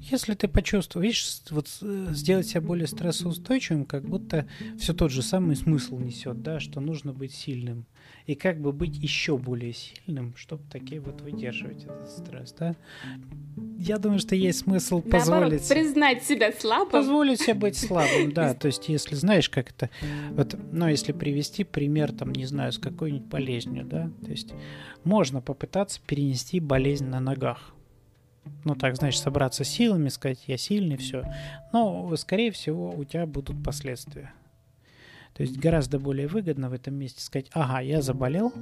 Если ты почувствуешь, вот э, сделать себя более стрессоустойчивым, как будто все тот же самый смысл несет, да, что нужно быть сильным. И как бы быть еще более сильным, чтобы такие вот выдерживать этот стресс, да. Я думаю, что есть смысл позволить... Наоборот, признать себя слабым. Позволить себе быть слабым, да. То есть, если знаешь, как это... Вот, ну, если привести пример, там, не знаю, с какой-нибудь болезнью, да, то есть можно попытаться перенести болезнь на ногах. Ну, так, значит, собраться силами, сказать, я сильный, все. Но, скорее всего, у тебя будут последствия. То есть гораздо более выгодно в этом месте сказать, ага, я заболел,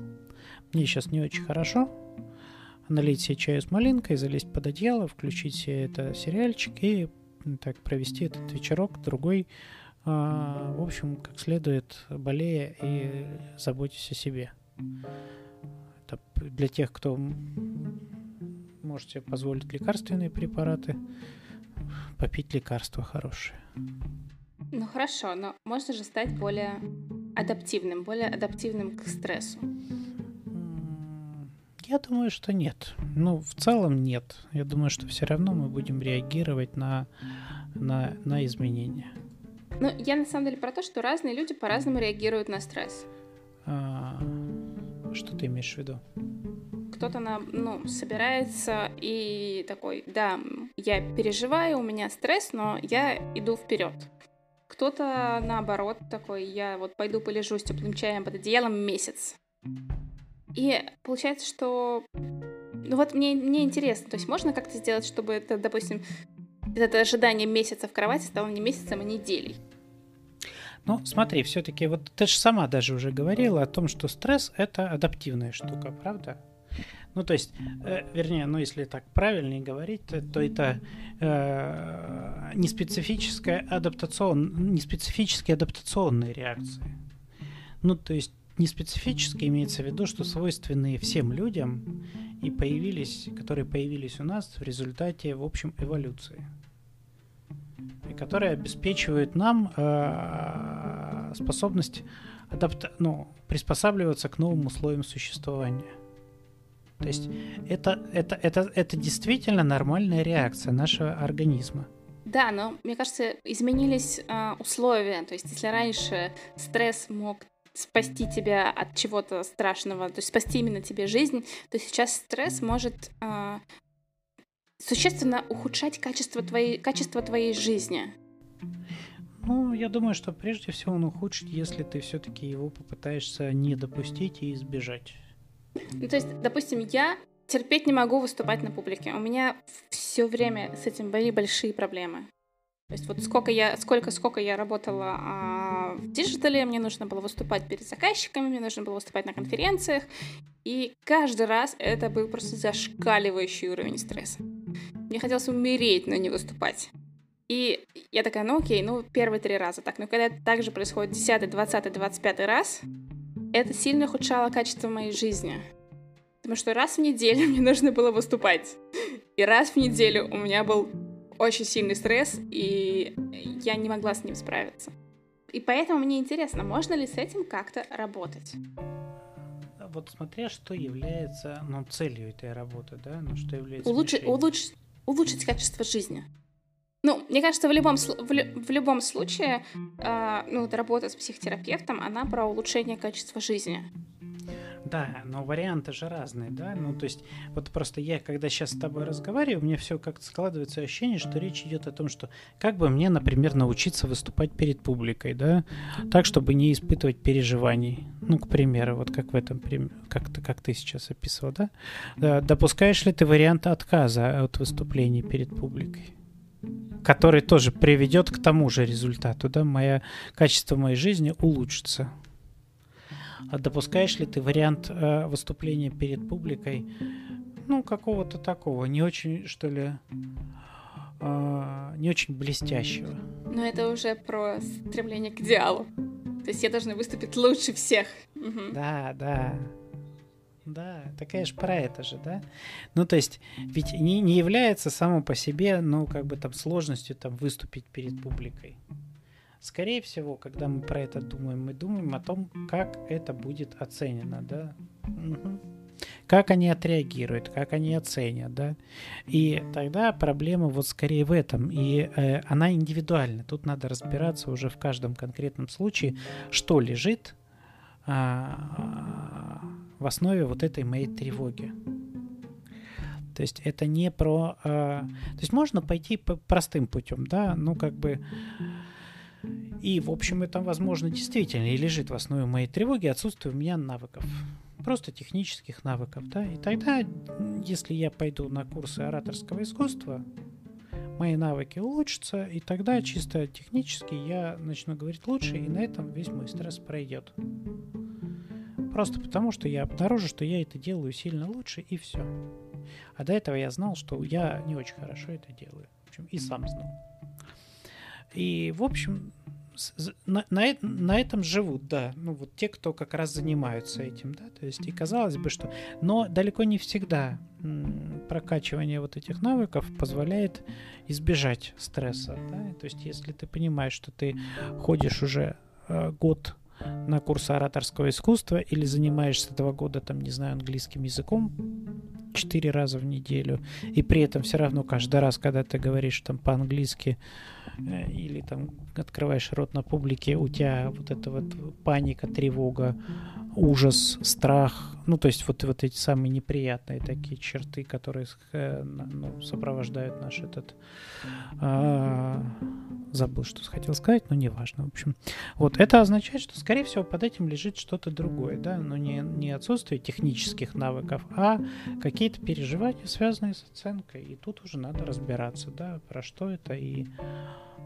мне сейчас не очень хорошо, налить себе чаю с малинкой, залезть под одеяло, включить себе это сериальчик и так провести этот вечерок, другой, а, в общем, как следует, болея и заботясь о себе. Это для тех, кто может себе позволить лекарственные препараты, попить лекарства хорошие. Ну хорошо, но можно же стать более адаптивным, более адаптивным к стрессу. Я думаю, что нет. Ну, в целом нет. Я думаю, что все равно мы будем реагировать на, на, на изменения. Ну, я на самом деле про то, что разные люди по-разному реагируют на стресс. А, что ты имеешь в виду? Кто-то на, ну, собирается и такой, да, я переживаю, у меня стресс, но я иду вперед. Кто-то наоборот такой, я вот пойду полежу с теплым чаем под одеялом месяц. И получается, что... Ну вот мне, мне интересно, то есть можно как-то сделать, чтобы это, допустим, это ожидание месяца в кровати стало не месяцем, а неделей? Ну, смотри, все-таки вот ты же сама даже уже говорила о том, что стресс это адаптивная штука, правда? Ну, то есть, э, вернее, ну, если так правильнее говорить, то, то это э, не специфическая адаптацион, не специфические адаптационные реакции. Ну, то есть не специфически имеется в виду, что свойственные всем людям и появились, которые появились у нас в результате, в общем, эволюции. И которые обеспечивают нам э, способность адапта ну, приспосабливаться к новым условиям существования. То есть это, это, это, это действительно нормальная реакция нашего организма. Да, но мне кажется, изменились э, условия. То есть, если раньше стресс мог спасти тебя от чего-то страшного, то есть спасти именно тебе жизнь, то сейчас стресс может э, существенно ухудшать качество твоей, качество твоей жизни. Ну, я думаю, что прежде всего он ухудшит, если ты все-таки его попытаешься не допустить и избежать. Ну, то есть, допустим, я терпеть не могу выступать на публике. У меня все время с этим были большие проблемы. То есть вот сколько я, сколько, сколько я работала а, в диджитале, мне нужно было выступать перед заказчиками, мне нужно было выступать на конференциях, и каждый раз это был просто зашкаливающий уровень стресса. Мне хотелось умереть, но не выступать. И я такая, ну окей, ну первые три раза так. Но когда это также происходит 10, 20, 25 раз, это сильно ухудшало качество моей жизни. Потому что раз в неделю мне нужно было выступать. И раз в неделю у меня был очень сильный стресс, и я не могла с ним справиться. И поэтому мне интересно, можно ли с этим как-то работать? Вот смотря, что является ну, целью этой работы, да, ну, что является... Улучшить, улучшить, улучшить качество жизни. Ну, мне кажется, в любом, в, в любом случае, э, ну, работа с психотерапевтом, она про улучшение качества жизни. Да, но варианты же разные, да. Ну, то есть, вот просто я, когда сейчас с тобой разговариваю, мне все как-то складывается ощущение, что речь идет о том, что как бы мне, например, научиться выступать перед публикой, да, так, чтобы не испытывать переживаний. Ну, к примеру, вот как в этом, как, ты, как ты сейчас описывал, да. Допускаешь ли ты вариант отказа от выступлений перед публикой? Который тоже приведет к тому же результату, да, моя качество моей жизни улучшится. А допускаешь ли ты вариант э, выступления перед публикой, ну, какого-то такого, не очень, что ли, э, не очень блестящего? Но это уже про стремление к идеалу. То есть я должна выступить лучше всех. Угу. Да, да. Да, такая же про это же, да? Ну, то есть, ведь не, не является само по себе, ну, как бы там сложностью там выступить перед публикой. Скорее всего, когда мы про это думаем, мы думаем о том, как это будет оценено, да? Угу. Как они отреагируют, как они оценят, да? И тогда проблема вот скорее в этом, и э, она индивидуальна. Тут надо разбираться уже в каждом конкретном случае, что лежит а, в основе вот этой моей тревоги. То есть это не про... Э, то есть можно пойти по простым путем, да, ну как бы и, в общем, это, возможно, действительно и лежит в основе моей тревоги отсутствие у меня навыков. просто технических навыков, да, и тогда, если я пойду на курсы ораторского искусства, мои навыки улучшатся, и тогда чисто технически я начну говорить лучше, и на этом весь мой стресс пройдет. Просто потому, что я обнаружу, что я это делаю сильно лучше, и все. А до этого я знал, что я не очень хорошо это делаю. В общем, и сам знал. И, в общем, на, на, на этом живут, да. Ну, вот те, кто как раз занимаются этим, да. То есть, и казалось бы, что... Но далеко не всегда прокачивание вот этих навыков позволяет избежать стресса, да. То есть, если ты понимаешь, что ты ходишь уже э, год на курсы ораторского искусства или занимаешься два года, там, не знаю, английским языком четыре раза в неделю, и при этом все равно каждый раз, когда ты говоришь там по-английски э, или там открываешь рот на публике, у тебя вот эта вот паника, тревога, ужас, страх, ну, то есть вот, вот эти самые неприятные такие черты, которые э, ну, сопровождают наш этот... А, забыл, что хотел сказать, но неважно, в общем. Вот, это означает, что, скорее всего, под этим лежит что-то другое, да, но не, не отсутствие технических навыков, а какие-то переживания, связанные с оценкой, и тут уже надо разбираться, да, про что это и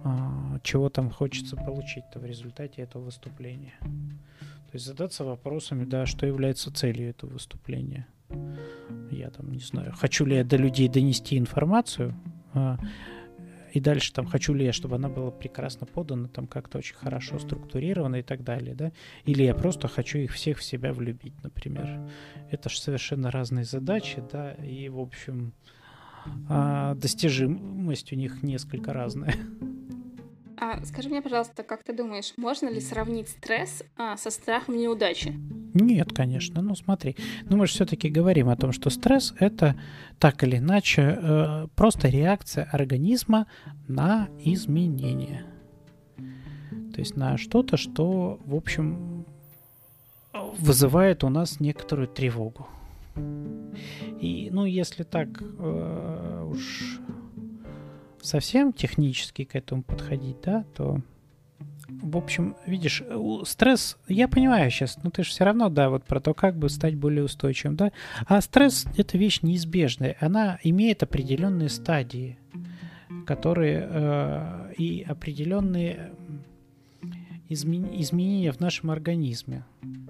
а, чего там хочется получить-то в результате этого выступления. То есть задаться вопросами, да, что является целью этого выступления. Я там не знаю, хочу ли я до людей донести информацию, а, и дальше там хочу ли я, чтобы она была прекрасно подана, там как-то очень хорошо структурирована и так далее, да, или я просто хочу их всех в себя влюбить, например. Это же совершенно разные задачи, да, и, в общем, а, достижимость у них несколько разная. А скажи мне, пожалуйста, как ты думаешь, можно ли сравнить стресс а, со страхом неудачи? Нет, конечно. Ну смотри, ну мы же все-таки говорим о том, что стресс это так или иначе э, просто реакция организма на изменения. То есть на что-то, что, в общем, вызывает у нас некоторую тревогу. И, ну, если так э, уж совсем технически к этому подходить, да, то в общем, видишь, стресс, я понимаю сейчас, но ты же все равно, да, вот про то, как бы стать более устойчивым, да. А стресс — это вещь неизбежная, она имеет определенные стадии, которые э, и определенные измен... изменения в нашем организме.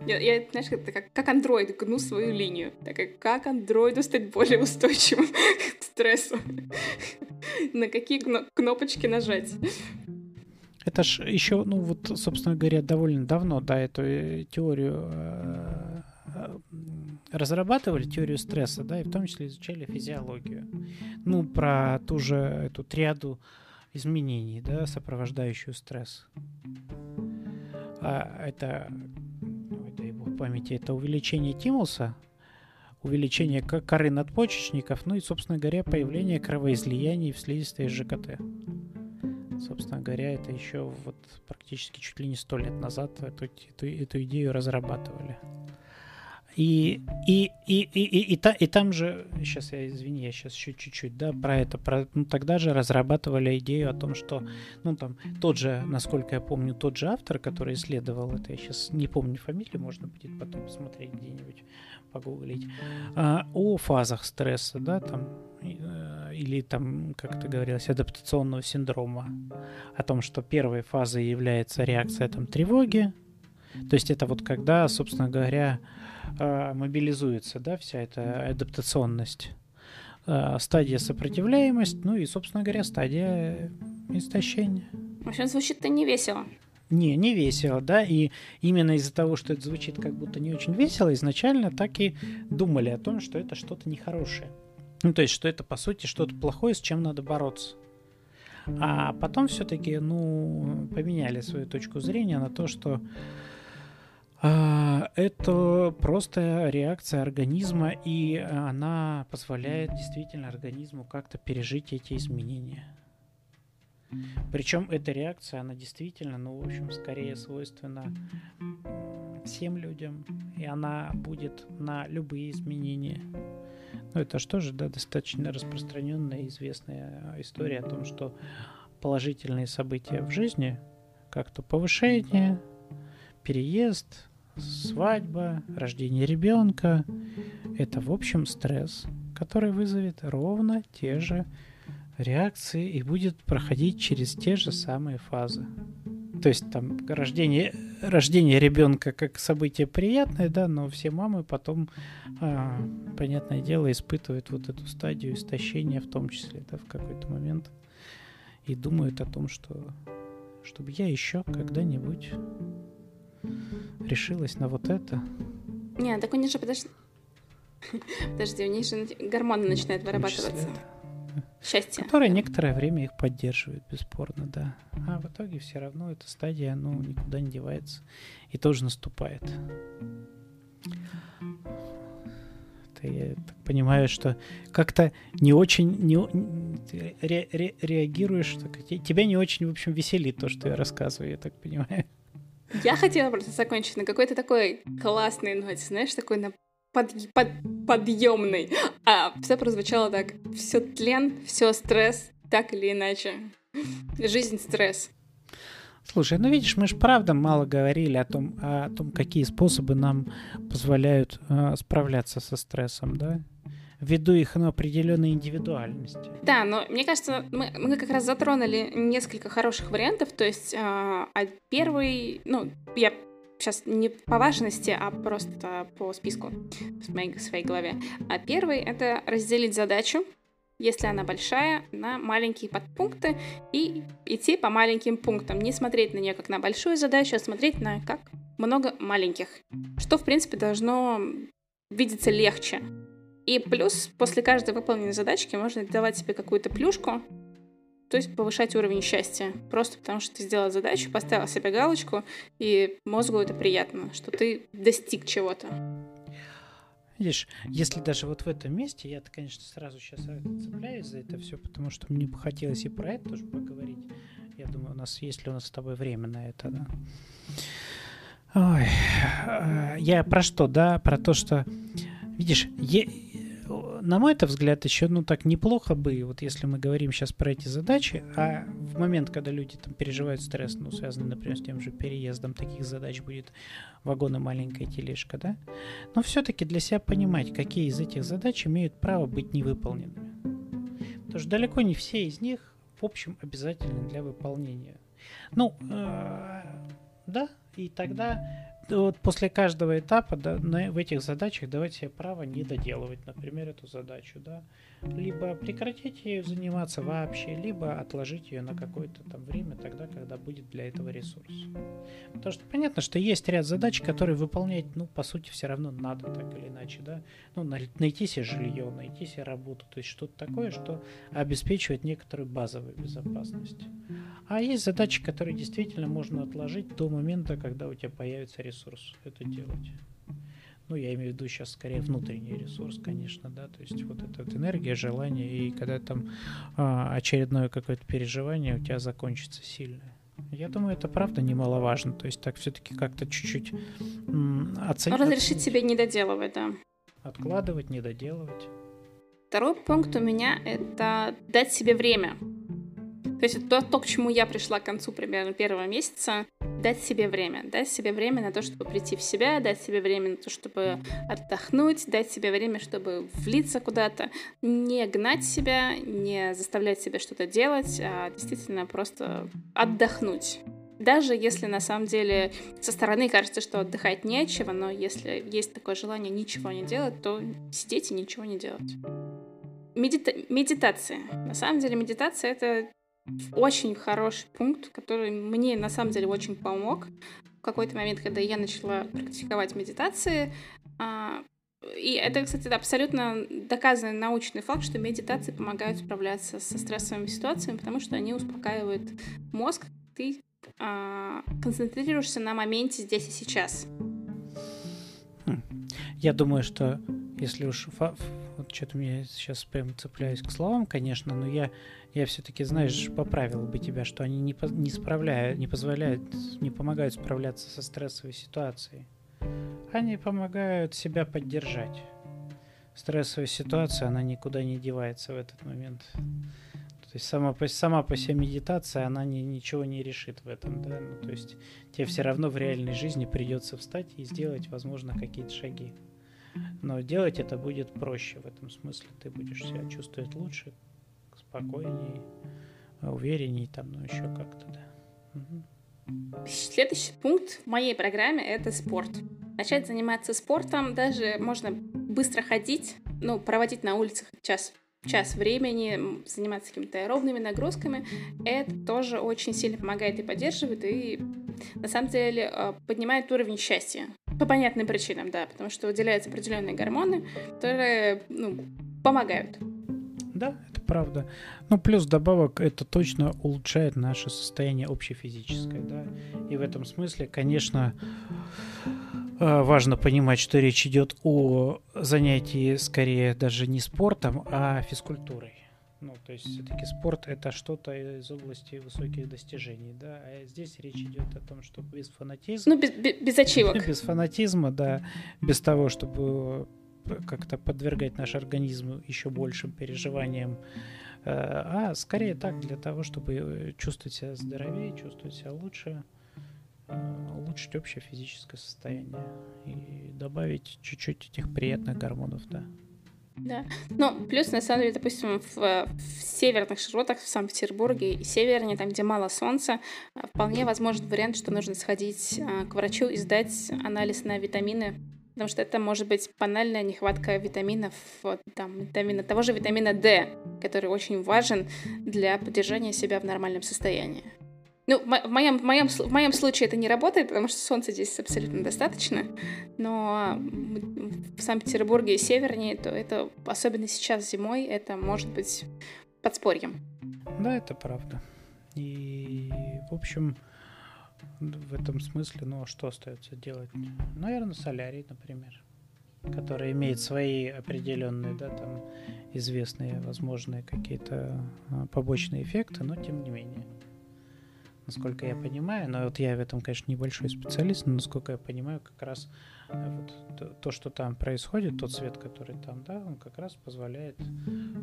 Я, я знаешь, это как, как андроид гну свою линию. Так как, как андроиду стать более устойчивым к стрессу? На какие кнопочки нажать? Это ж еще, ну вот, собственно говоря, довольно давно, да, эту э, теорию э, э, разрабатывали, теорию стресса, да, и в том числе изучали физиологию. Ну, про ту же эту триаду изменений, да, сопровождающую стресс. А это, ой, дай бог памяти, это увеличение тимуса, увеличение коры надпочечников, ну и, собственно говоря, появление кровоизлияний в слизистой ЖКТ. Собственно говоря, это еще вот практически чуть ли не сто лет назад эту, эту, эту идею разрабатывали. И, и, и, и, и, и, та, и там же, сейчас я извини, я сейчас еще чуть-чуть, да, про это, про, ну, тогда же разрабатывали идею о том, что, ну, там, тот же, насколько я помню, тот же автор, который исследовал это, я сейчас не помню фамилию, можно будет потом посмотреть где-нибудь, погуглить, а, о фазах стресса, да, там, э, или там, как это говорилось, адаптационного синдрома, о том, что первой фазой является реакция там тревоги, то есть это вот когда, собственно говоря, а, мобилизуется, да, вся эта адаптационность. А, стадия сопротивляемость, ну и, собственно говоря, стадия истощения. В общем, звучит-то не весело. Не, не весело, да, и именно из-за того, что это звучит как будто не очень весело, изначально так и думали о том, что это что-то нехорошее. Ну, то есть, что это, по сути, что-то плохое, с чем надо бороться. А потом все-таки, ну, поменяли свою точку зрения на то, что это просто реакция организма, и она позволяет действительно организму как-то пережить эти изменения. Причем эта реакция, она действительно, ну, в общем, скорее свойственна всем людям, и она будет на любые изменения. Ну, это что же, да, достаточно распространенная и известная история о том, что положительные события в жизни, как то повышение, переезд, свадьба, рождение ребенка. Это, в общем, стресс, который вызовет ровно те же реакции и будет проходить через те же самые фазы. То есть там рождение, рождение ребенка как событие приятное, да, но все мамы потом, а, понятное дело, испытывают вот эту стадию истощения в том числе, да, в какой-то момент. И думают о том, что чтобы я еще когда-нибудь решилась на вот это. Не, так у них же, подожди, подожди, у них же гормоны начинают вырабатываться. Счастье. Которые некоторое время их поддерживают, бесспорно, да. А в итоге все равно эта стадия, ну, никуда не девается. И тоже наступает. Ты, я так понимаю, что как-то не очень не, ре, ре, реагируешь, так, тебя не очень, в общем, веселит то, что я рассказываю, я так понимаю. Я хотела просто закончить на какой-то такой классной ноте, знаешь, такой на под, под, подъемный. А все прозвучало так. Все тлен, все стресс, так или иначе. Жизнь стресс. Слушай, ну видишь, мы же правда мало говорили о том, о том, какие способы нам позволяют э, справляться со стрессом, да? Ввиду их ну, определенной индивидуальности. Да, но мне кажется, мы, мы как раз затронули несколько хороших вариантов. То есть э, первый, ну, я сейчас не по важности, а просто по списку в моей, в своей голове. А первый — это разделить задачу, если она большая, на маленькие подпункты и идти по маленьким пунктам. Не смотреть на нее как на большую задачу, а смотреть на как много маленьких. Что, в принципе, должно видеться легче. И плюс, после каждой выполненной задачки можно давать себе какую-то плюшку, то есть повышать уровень счастья. Просто потому, что ты сделал задачу, поставил себе галочку, и мозгу это приятно, что ты достиг чего-то. Видишь, если даже вот в этом месте, я-то, конечно, сразу сейчас цепляюсь за это все, потому что мне бы хотелось и про это тоже поговорить. Я думаю, у нас, есть ли у нас с тобой время на это, да. Ой, э, я про что, да? Про то, что, видишь, е- на мой это взгляд, еще, ну, так неплохо бы, вот если мы говорим сейчас про эти задачи, а в момент, когда люди там переживают стресс, ну, связанный, например, с тем же переездом, таких задач будет вагон и маленькая тележка, да, но все-таки для себя понимать, какие из этих задач имеют право быть невыполненными. Потому что далеко не все из них, в общем, обязательны для выполнения. Ну, э, да, и тогда вот после каждого этапа да, на, в этих задачах давать себе право не доделывать, например, эту задачу, да, либо прекратить ею заниматься вообще, либо отложить ее на какое-то там время, тогда, когда будет для этого ресурс. Потому что понятно, что есть ряд задач, которые выполнять, ну, по сути, все равно надо так или иначе, да, ну, найти себе жилье, найти себе работу, то есть что-то такое, что обеспечивает некоторую базовую безопасность. А есть задачи, которые действительно можно отложить до момента, когда у тебя появится ресурс это делать. Ну, я имею в виду сейчас скорее внутренний ресурс, конечно, да, то есть вот эта вот энергия, желание, и когда там а, очередное какое-то переживание у тебя закончится сильно. Я думаю, это правда немаловажно, то есть так все-таки как-то чуть-чуть м, оценить. Разрешить себе не доделывать, да. Откладывать, не доделывать. Второй пункт у меня — это дать себе время. То есть то, то, к чему я пришла к концу примерно первого месяца, дать себе время, дать себе время на то, чтобы прийти в себя, дать себе время на то, чтобы отдохнуть, дать себе время, чтобы влиться куда-то, не гнать себя, не заставлять себя что-то делать, а действительно просто отдохнуть. Даже если на самом деле со стороны кажется, что отдыхать нечего, но если есть такое желание ничего не делать, то сидеть и ничего не делать. Медита... Медитация. На самом деле медитация — это очень хороший пункт, который мне на самом деле очень помог. В какой-то момент, когда я начала практиковать медитации, а, и это, кстати, абсолютно доказанный научный факт, что медитации помогают справляться со стрессовыми ситуациями, потому что они успокаивают мозг, ты а, концентрируешься на моменте здесь и сейчас. Хм. Я думаю, что если уж вот что-то мне сейчас прям цепляюсь к словам, конечно, но я, я все-таки, знаешь, поправил бы тебя, что они не, по, не справляют, не позволяют, не помогают справляться со стрессовой ситуацией. Они помогают себя поддержать. Стрессовая ситуация, она никуда не девается в этот момент. То есть сама по, сама по себе медитация, она не, ничего не решит в этом, да. Ну, то есть тебе все равно в реальной жизни придется встать и сделать, возможно, какие-то шаги. Но делать это будет проще в этом смысле. Ты будешь себя чувствовать лучше, спокойнее, увереннее, там, ну еще как-то, да. Угу. Следующий пункт в моей программе — это спорт. Начать заниматься спортом, даже можно быстро ходить, ну, проводить на улицах час час времени, заниматься какими-то аэробными нагрузками, это тоже очень сильно помогает и поддерживает, и на самом деле э, поднимает уровень счастья. По понятным причинам, да, потому что выделяются определенные гормоны, которые ну, помогают. Да, правда. Ну, плюс добавок, это точно улучшает наше состояние общефизическое, да. И в этом смысле, конечно, э, важно понимать, что речь идет о занятии скорее даже не спортом, а физкультурой. Ну, то есть все-таки спорт это что-то из области высоких достижений, да. А здесь речь идет о том, что без фанатизма. Ну, без, без, без ачивок. Без фанатизма, да. Без того, чтобы как-то подвергать наш организм еще большим переживаниям, э, а скорее так для того, чтобы чувствовать себя здоровее, чувствовать себя лучше, э, улучшить общее физическое состояние и добавить чуть-чуть этих приятных гормонов, да. Да. Ну, плюс, на самом деле, допустим, в, в северных широтах, в Санкт-Петербурге и севернее, там, где мало солнца, вполне возможен вариант, что нужно сходить к врачу и сдать анализ на витамины, потому что это может быть банальная нехватка витаминов, вот, там, витамина, того же витамина D, который очень важен для поддержания себя в нормальном состоянии. Ну, в моем, в, моем, в моем случае это не работает, потому что солнца здесь абсолютно достаточно, но в Санкт-Петербурге и севернее, то это, особенно сейчас зимой, это может быть подспорьем. Да, это правда. И, в общем, в этом смысле, ну, а что остается делать? Наверное, солярий, например, который имеет свои определенные, да, там, известные, возможные какие-то а, побочные эффекты, но тем не менее насколько я понимаю, но вот я в этом, конечно, небольшой специалист, но насколько я понимаю, как раз э, вот то, то, что там происходит, тот свет, который там, да, он как раз позволяет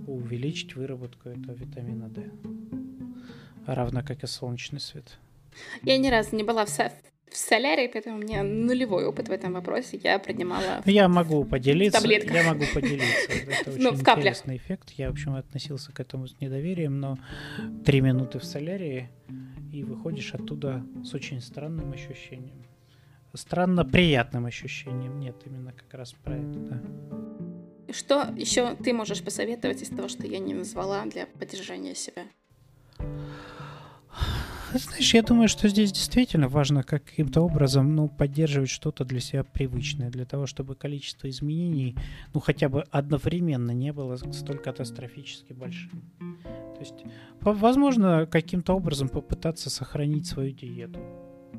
увеличить выработку этого витамина D, равно как и солнечный свет. Я ни разу не была в, со в солярии, поэтому у меня нулевой опыт в этом вопросе. Я принимала Я могу поделиться. Таблетках. Я могу поделиться. Это ну, очень интересный эффект. Я, в общем, относился к этому с недоверием, но три минуты в солярии и выходишь оттуда с очень странным ощущением. Странно приятным ощущением. Нет, именно как раз про это, да. Что еще ты можешь посоветовать из того, что я не назвала для поддержания себя? Знаешь, я думаю, что здесь действительно важно каким-то образом ну, поддерживать что-то для себя привычное, для того, чтобы количество изменений, ну, хотя бы одновременно не было столь катастрофически большим. То есть, возможно, каким-то образом попытаться сохранить свою диету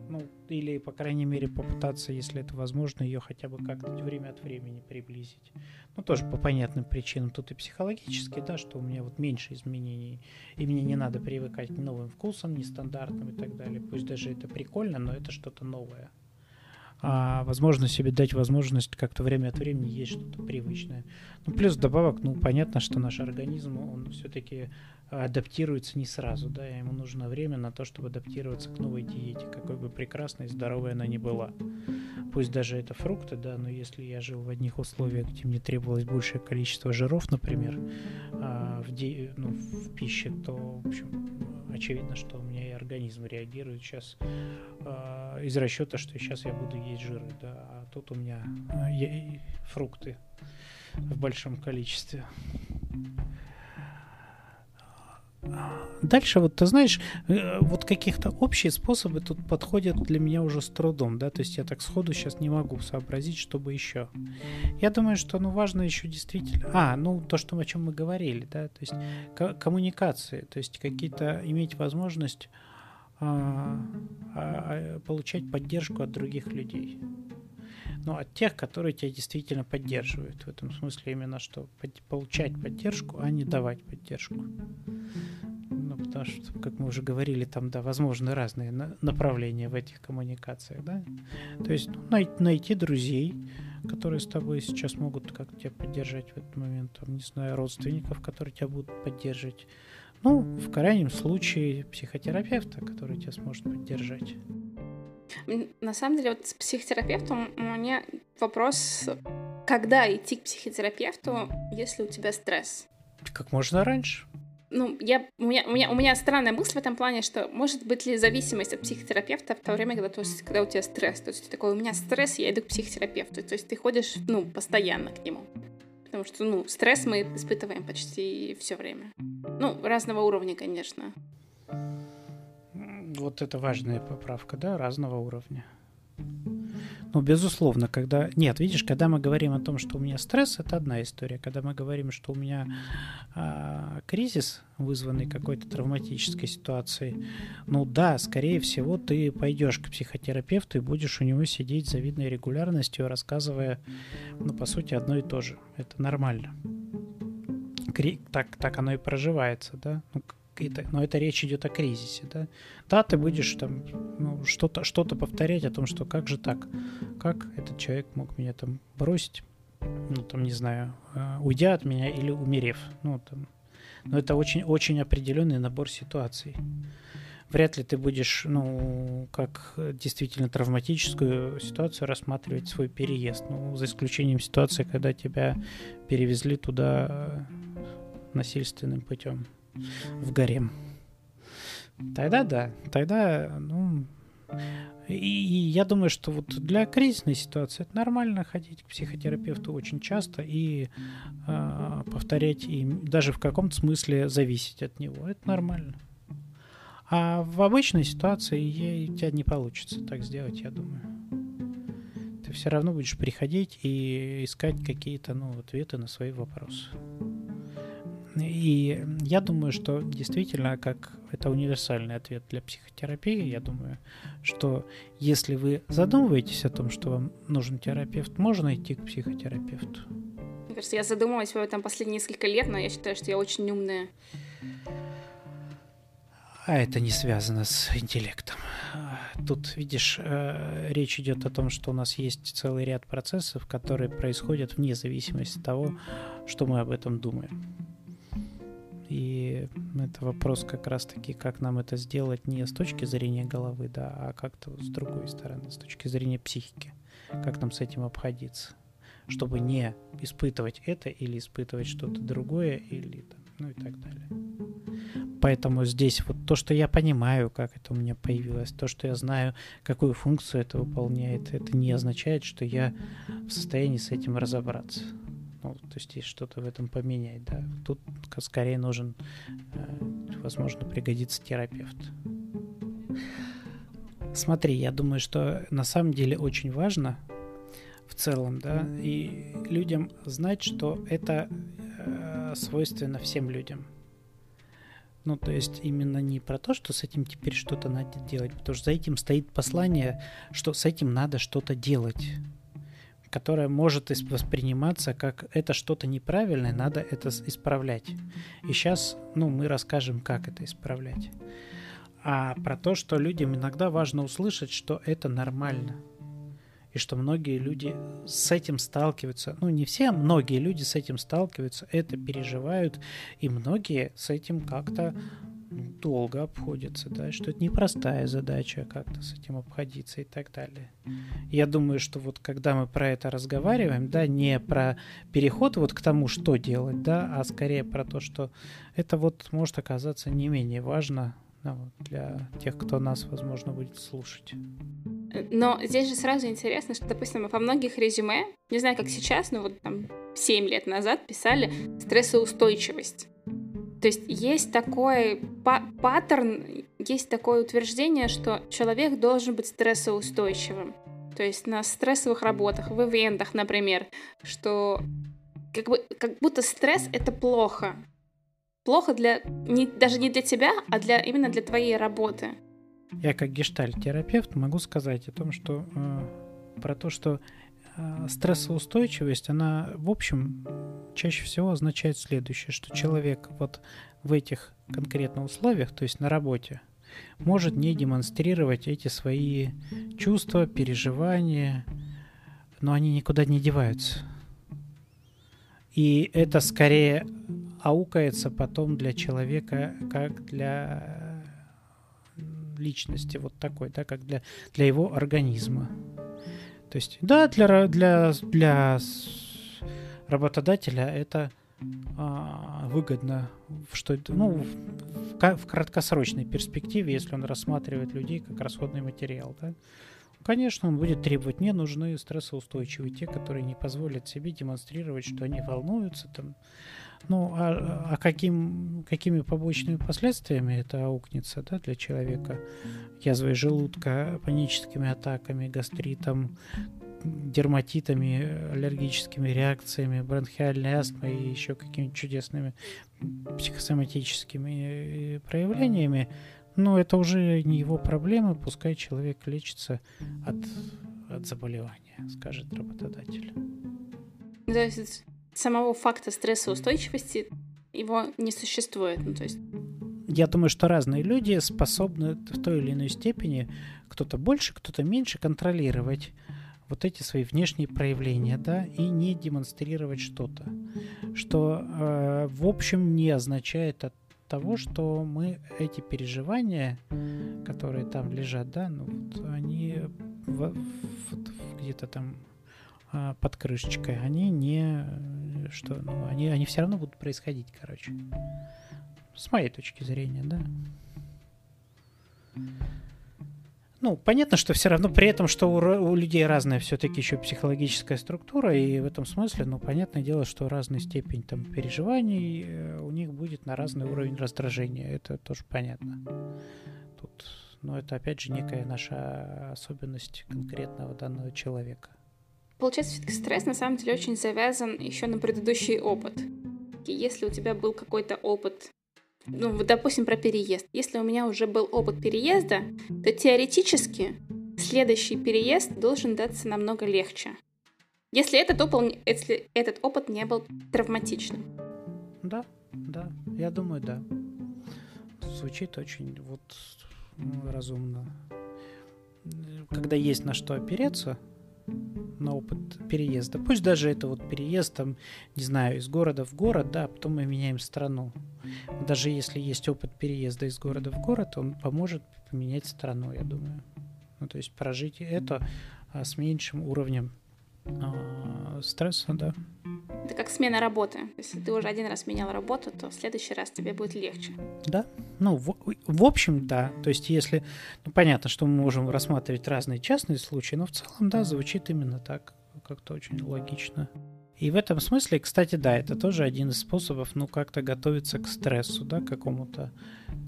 ну, или, по крайней мере, попытаться, если это возможно, ее хотя бы как-то время от времени приблизить. Ну, тоже по понятным причинам. Тут и психологически, да, что у меня вот меньше изменений, и мне не надо привыкать к новым вкусам, нестандартным и так далее. Пусть даже это прикольно, но это что-то новое а, возможно себе дать возможность как-то время от времени есть что-то привычное. Ну, плюс добавок, ну, понятно, что наш организм, он все-таки адаптируется не сразу, да, ему нужно время на то, чтобы адаптироваться к новой диете, какой бы прекрасной и здоровой она ни была. Пусть даже это фрукты, да, но если я жил в одних условиях, где мне требовалось большее количество жиров, например, а, в, ди, ну, в пище, то, в общем, очевидно, что у меня и организм реагирует сейчас э, из расчета, что сейчас я буду есть жиры, да, а тут у меня э, фрукты в большом количестве. Дальше вот ты знаешь, э, вот каких-то общие способы тут подходят для меня уже с трудом, да, то есть я так сходу сейчас не могу сообразить, чтобы еще. Я думаю, что ну важно еще действительно, а, ну то, что о чем мы говорили, да, то есть коммуникации, то есть какие-то иметь возможность а, а, получать поддержку от других людей. Ну, от тех, которые тебя действительно поддерживают. В этом смысле именно что получать поддержку, а не давать поддержку. Ну, потому что, как мы уже говорили, там, да, возможны разные направления в этих коммуникациях, да. То есть ну, най- найти друзей, которые с тобой сейчас могут как-то тебя поддержать в этот момент, там, не знаю, родственников, которые тебя будут поддерживать, Ну, в крайнем случае, психотерапевта, который тебя сможет поддержать. На самом деле, вот с психотерапевтом у меня вопрос, когда идти к психотерапевту, если у тебя стресс? Как можно раньше. Ну, я, у, меня, у, меня, у меня странная мысль в этом плане, что может быть ли зависимость от психотерапевта в то время, когда, то есть, когда у тебя стресс. То есть ты такой, у меня стресс, я иду к психотерапевту. То есть ты ходишь, ну, постоянно к нему. Потому что, ну, стресс мы испытываем почти все время. Ну, разного уровня, конечно. Вот это важная поправка, да, разного уровня. Ну, безусловно, когда... Нет, видишь, когда мы говорим о том, что у меня стресс, это одна история. Когда мы говорим, что у меня а, кризис, вызванный какой-то травматической ситуацией, ну да, скорее всего, ты пойдешь к психотерапевту и будешь у него сидеть с завидной регулярностью, рассказывая, ну, по сути, одно и то же. Это нормально. Кри... Так, так оно и проживается, да? Ну, это, но это речь идет о кризисе, да. Да, ты будешь там ну, что-то что повторять о том, что как же так, как этот человек мог меня там бросить, ну там не знаю, э, уйдя от меня или умерев, ну там. Но это очень очень определенный набор ситуаций. Вряд ли ты будешь, ну, как действительно травматическую ситуацию рассматривать свой переезд. Ну, за исключением ситуации, когда тебя перевезли туда э, насильственным путем в гарем. Тогда да, тогда, ну, и, и я думаю, что вот для кризисной ситуации это нормально ходить к психотерапевту очень часто и э, повторять и даже в каком-то смысле зависеть от него. Это нормально. А в обычной ситуации ей, у тебя не получится так сделать, я думаю. Ты все равно будешь приходить и искать какие-то ну, ответы на свои вопросы. И я думаю, что действительно, как это универсальный ответ для психотерапии, я думаю, что если вы задумываетесь о том, что вам нужен терапевт, можно идти к психотерапевту. Мне кажется, я задумалась в этом последние несколько лет, но я считаю, что я очень умная. А это не связано с интеллектом. Тут, видишь, э, речь идет о том, что у нас есть целый ряд процессов, которые происходят вне зависимости от того, что мы об этом думаем. И это вопрос как раз-таки, как нам это сделать не с точки зрения головы, да, а как-то с другой стороны, с точки зрения психики. Как нам с этим обходиться, чтобы не испытывать это или испытывать что-то другое, или ну и так далее. Поэтому здесь вот то, что я понимаю, как это у меня появилось, то, что я знаю, какую функцию это выполняет, это не означает, что я в состоянии с этим разобраться. Ну, то есть есть что-то в этом поменять, да. Тут скорее нужен, э, возможно, пригодится терапевт. Смотри, я думаю, что на самом деле очень важно в целом, да, и людям знать, что это э, свойственно всем людям. Ну, то есть именно не про то, что с этим теперь что-то надо делать, потому что за этим стоит послание, что с этим надо что-то делать которая может восприниматься как это что-то неправильное, надо это исправлять. И сейчас, ну, мы расскажем, как это исправлять. А про то, что людям иногда важно услышать, что это нормально. И что многие люди с этим сталкиваются. Ну, не все, многие люди с этим сталкиваются, это переживают. И многие с этим как-то долго обходится, да, что это непростая задача как-то с этим обходиться и так далее. Я думаю, что вот когда мы про это разговариваем, да, не про переход вот к тому, что делать, да, а скорее про то, что это вот может оказаться не менее важно вот, для тех, кто нас, возможно, будет слушать. Но здесь же сразу интересно, что, допустим, во многих резюме, не знаю, как сейчас, но вот там 7 лет назад писали стрессоустойчивость. То есть есть такой па- паттерн, есть такое утверждение, что человек должен быть стрессоустойчивым. То есть на стрессовых работах, в ивентах, например, что как, бы, как будто стресс — это плохо. Плохо для, не, даже не для тебя, а для, именно для твоей работы. Я как гештальт-терапевт могу сказать о том, что э, про то, что стрессоустойчивость, она, в общем, чаще всего означает следующее, что человек вот в этих конкретных условиях, то есть на работе, может не демонстрировать эти свои чувства, переживания, но они никуда не деваются. И это скорее аукается потом для человека как для личности вот такой, да, как для, для его организма. То есть, да, для, для, для работодателя это а, выгодно, что ну, в, в краткосрочной перспективе, если он рассматривает людей как расходный материал, да, Конечно, он будет требовать, мне нужны стрессоустойчивые, те, которые не позволят себе демонстрировать, что они волнуются. Там. Ну, а, а каким, какими побочными последствиями это аукнется да, для человека? Язвой желудка, паническими атаками, гастритом, дерматитами, аллергическими реакциями, бронхиальной астмой и еще какими-то чудесными психосоматическими э, проявлениями, но это уже не его проблема, пускай человек лечится от, от заболевания, скажет работодатель. Самого факта стрессоустойчивости его не существует. Ну, то есть... Я думаю, что разные люди способны в той или иной степени, кто-то больше, кто-то меньше, контролировать вот эти свои внешние проявления, да, и не демонстрировать что-то, что э, в общем не означает от того, что мы эти переживания, которые там лежат, да, ну вот они в, в, где-то там а, под крышечкой, они не что, ну, они, они все равно будут происходить, короче. С моей точки зрения, да. Ну, понятно, что все равно при этом, что у, у людей разная все-таки еще психологическая структура, и в этом смысле, ну, понятное дело, что разная степень там переживаний э, у них будет на разный уровень раздражения. Это тоже понятно. Тут, но это опять же некая наша особенность конкретного данного человека. Получается, все-таки стресс на самом деле очень завязан еще на предыдущий опыт. И если у тебя был какой-то опыт ну, допустим, про переезд. Если у меня уже был опыт переезда, то теоретически следующий переезд должен даться намного легче. Если этот опыт, если этот опыт не был травматичным. Да, да, я думаю, да. Звучит очень вот разумно. Когда есть на что опереться, на опыт переезда. Пусть даже это вот переезд, там, не знаю, из города в город, да, а потом мы меняем страну. Даже если есть опыт переезда из города в город, он поможет поменять страну, я думаю. Ну, то есть прожить это а, с меньшим уровнем а, стресса, да. Это как смена работы. Если ты уже один раз менял работу, то в следующий раз тебе будет легче. Да. Ну, в, в общем, да. То есть, если... Ну, понятно, что мы можем рассматривать разные частные случаи, но в целом, да, звучит именно так. Как-то очень логично. И в этом смысле, кстати, да, это тоже один из способов, ну, как-то готовиться к стрессу, да, какому-то.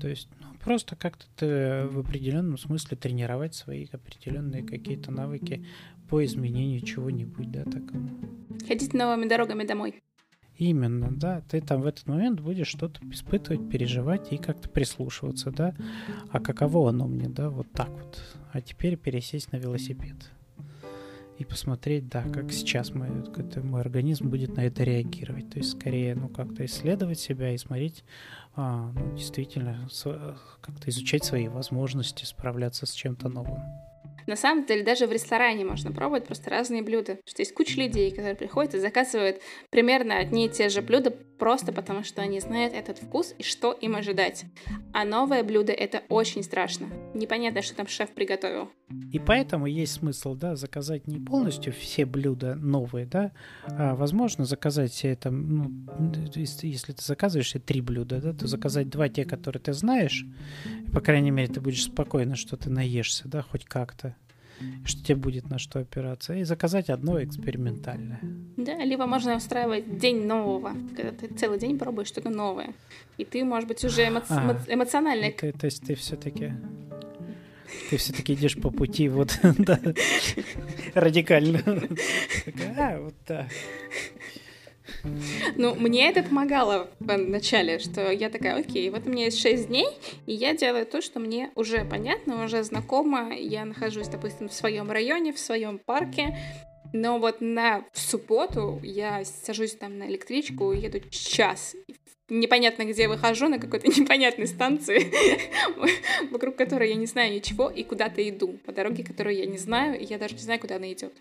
То есть, ну, просто как-то ты в определенном смысле тренировать свои определенные какие-то навыки по изменению чего-нибудь, да, такому. Ходить новыми дорогами домой. Именно, да. Ты там в этот момент будешь что-то испытывать, переживать и как-то прислушиваться, да. А каково оно мне, да, вот так вот. А теперь пересесть на велосипед и посмотреть, да, как сейчас мой, мой организм будет на это реагировать. То есть скорее, ну, как-то исследовать себя и смотреть, а, ну, действительно, как-то изучать свои возможности справляться с чем-то новым. На самом деле, даже в ресторане можно пробовать просто разные блюда. Что есть куча людей, которые приходят и заказывают примерно одни и те же блюда, просто потому что они знают этот вкус и что им ожидать. А новое блюдо — это очень страшно. Непонятно, что там шеф приготовил. И поэтому есть смысл, да, заказать не полностью все блюда новые, да, а возможно заказать все там, ну, если ты заказываешь три блюда, да, то заказать два те, которые ты знаешь, по крайней мере, ты будешь спокойно, что ты наешься, да, хоть как-то что тебе будет на что опираться, и заказать одно экспериментальное. Да, либо можно устраивать день нового, когда ты целый день пробуешь что-то новое, и ты, может быть, уже эмо- а, эмоционально... То, то есть ты все-таки ты все-таки идешь по пути вот да, радикально. А, вот так. Ну, мне это помогало в начале, что я такая, окей, вот у меня есть 6 дней, и я делаю то, что мне уже понятно, уже знакомо. Я нахожусь, допустим, в своем районе, в своем парке, но вот на субботу я сажусь там на электричку, еду час. Непонятно, где выхожу, на какой-то непонятной станции, вокруг которой я не знаю ничего, и куда-то иду, по дороге, которую я не знаю, и я даже не знаю, куда она идет.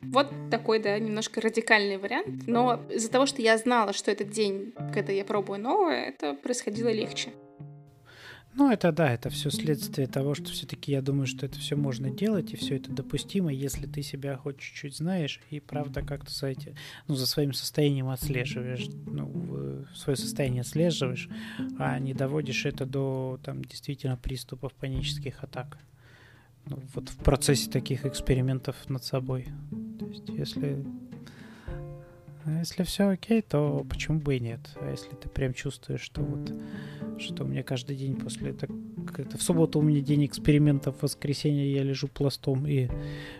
Вот такой, да, немножко радикальный вариант. Но из-за того, что я знала, что этот день, когда я пробую новое, это происходило легче. Ну, это да, это все следствие того, что все-таки я думаю, что это все можно делать, и все это допустимо, если ты себя хоть чуть-чуть знаешь, и правда как-то за эти, ну, за своим состоянием отслеживаешь, ну, свое состояние отслеживаешь, а не доводишь это до, там, действительно приступов панических атак. Ну, вот в процессе таких экспериментов над собой. То есть, если если все окей, то почему бы и нет? А если ты прям чувствуешь, что вот что у меня каждый день после это, это в субботу у меня день экспериментов, в воскресенье я лежу пластом и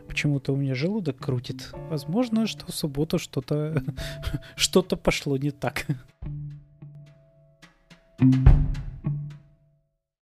почему-то у меня желудок крутит. Возможно, что в субботу что-то что-то пошло не так. thank you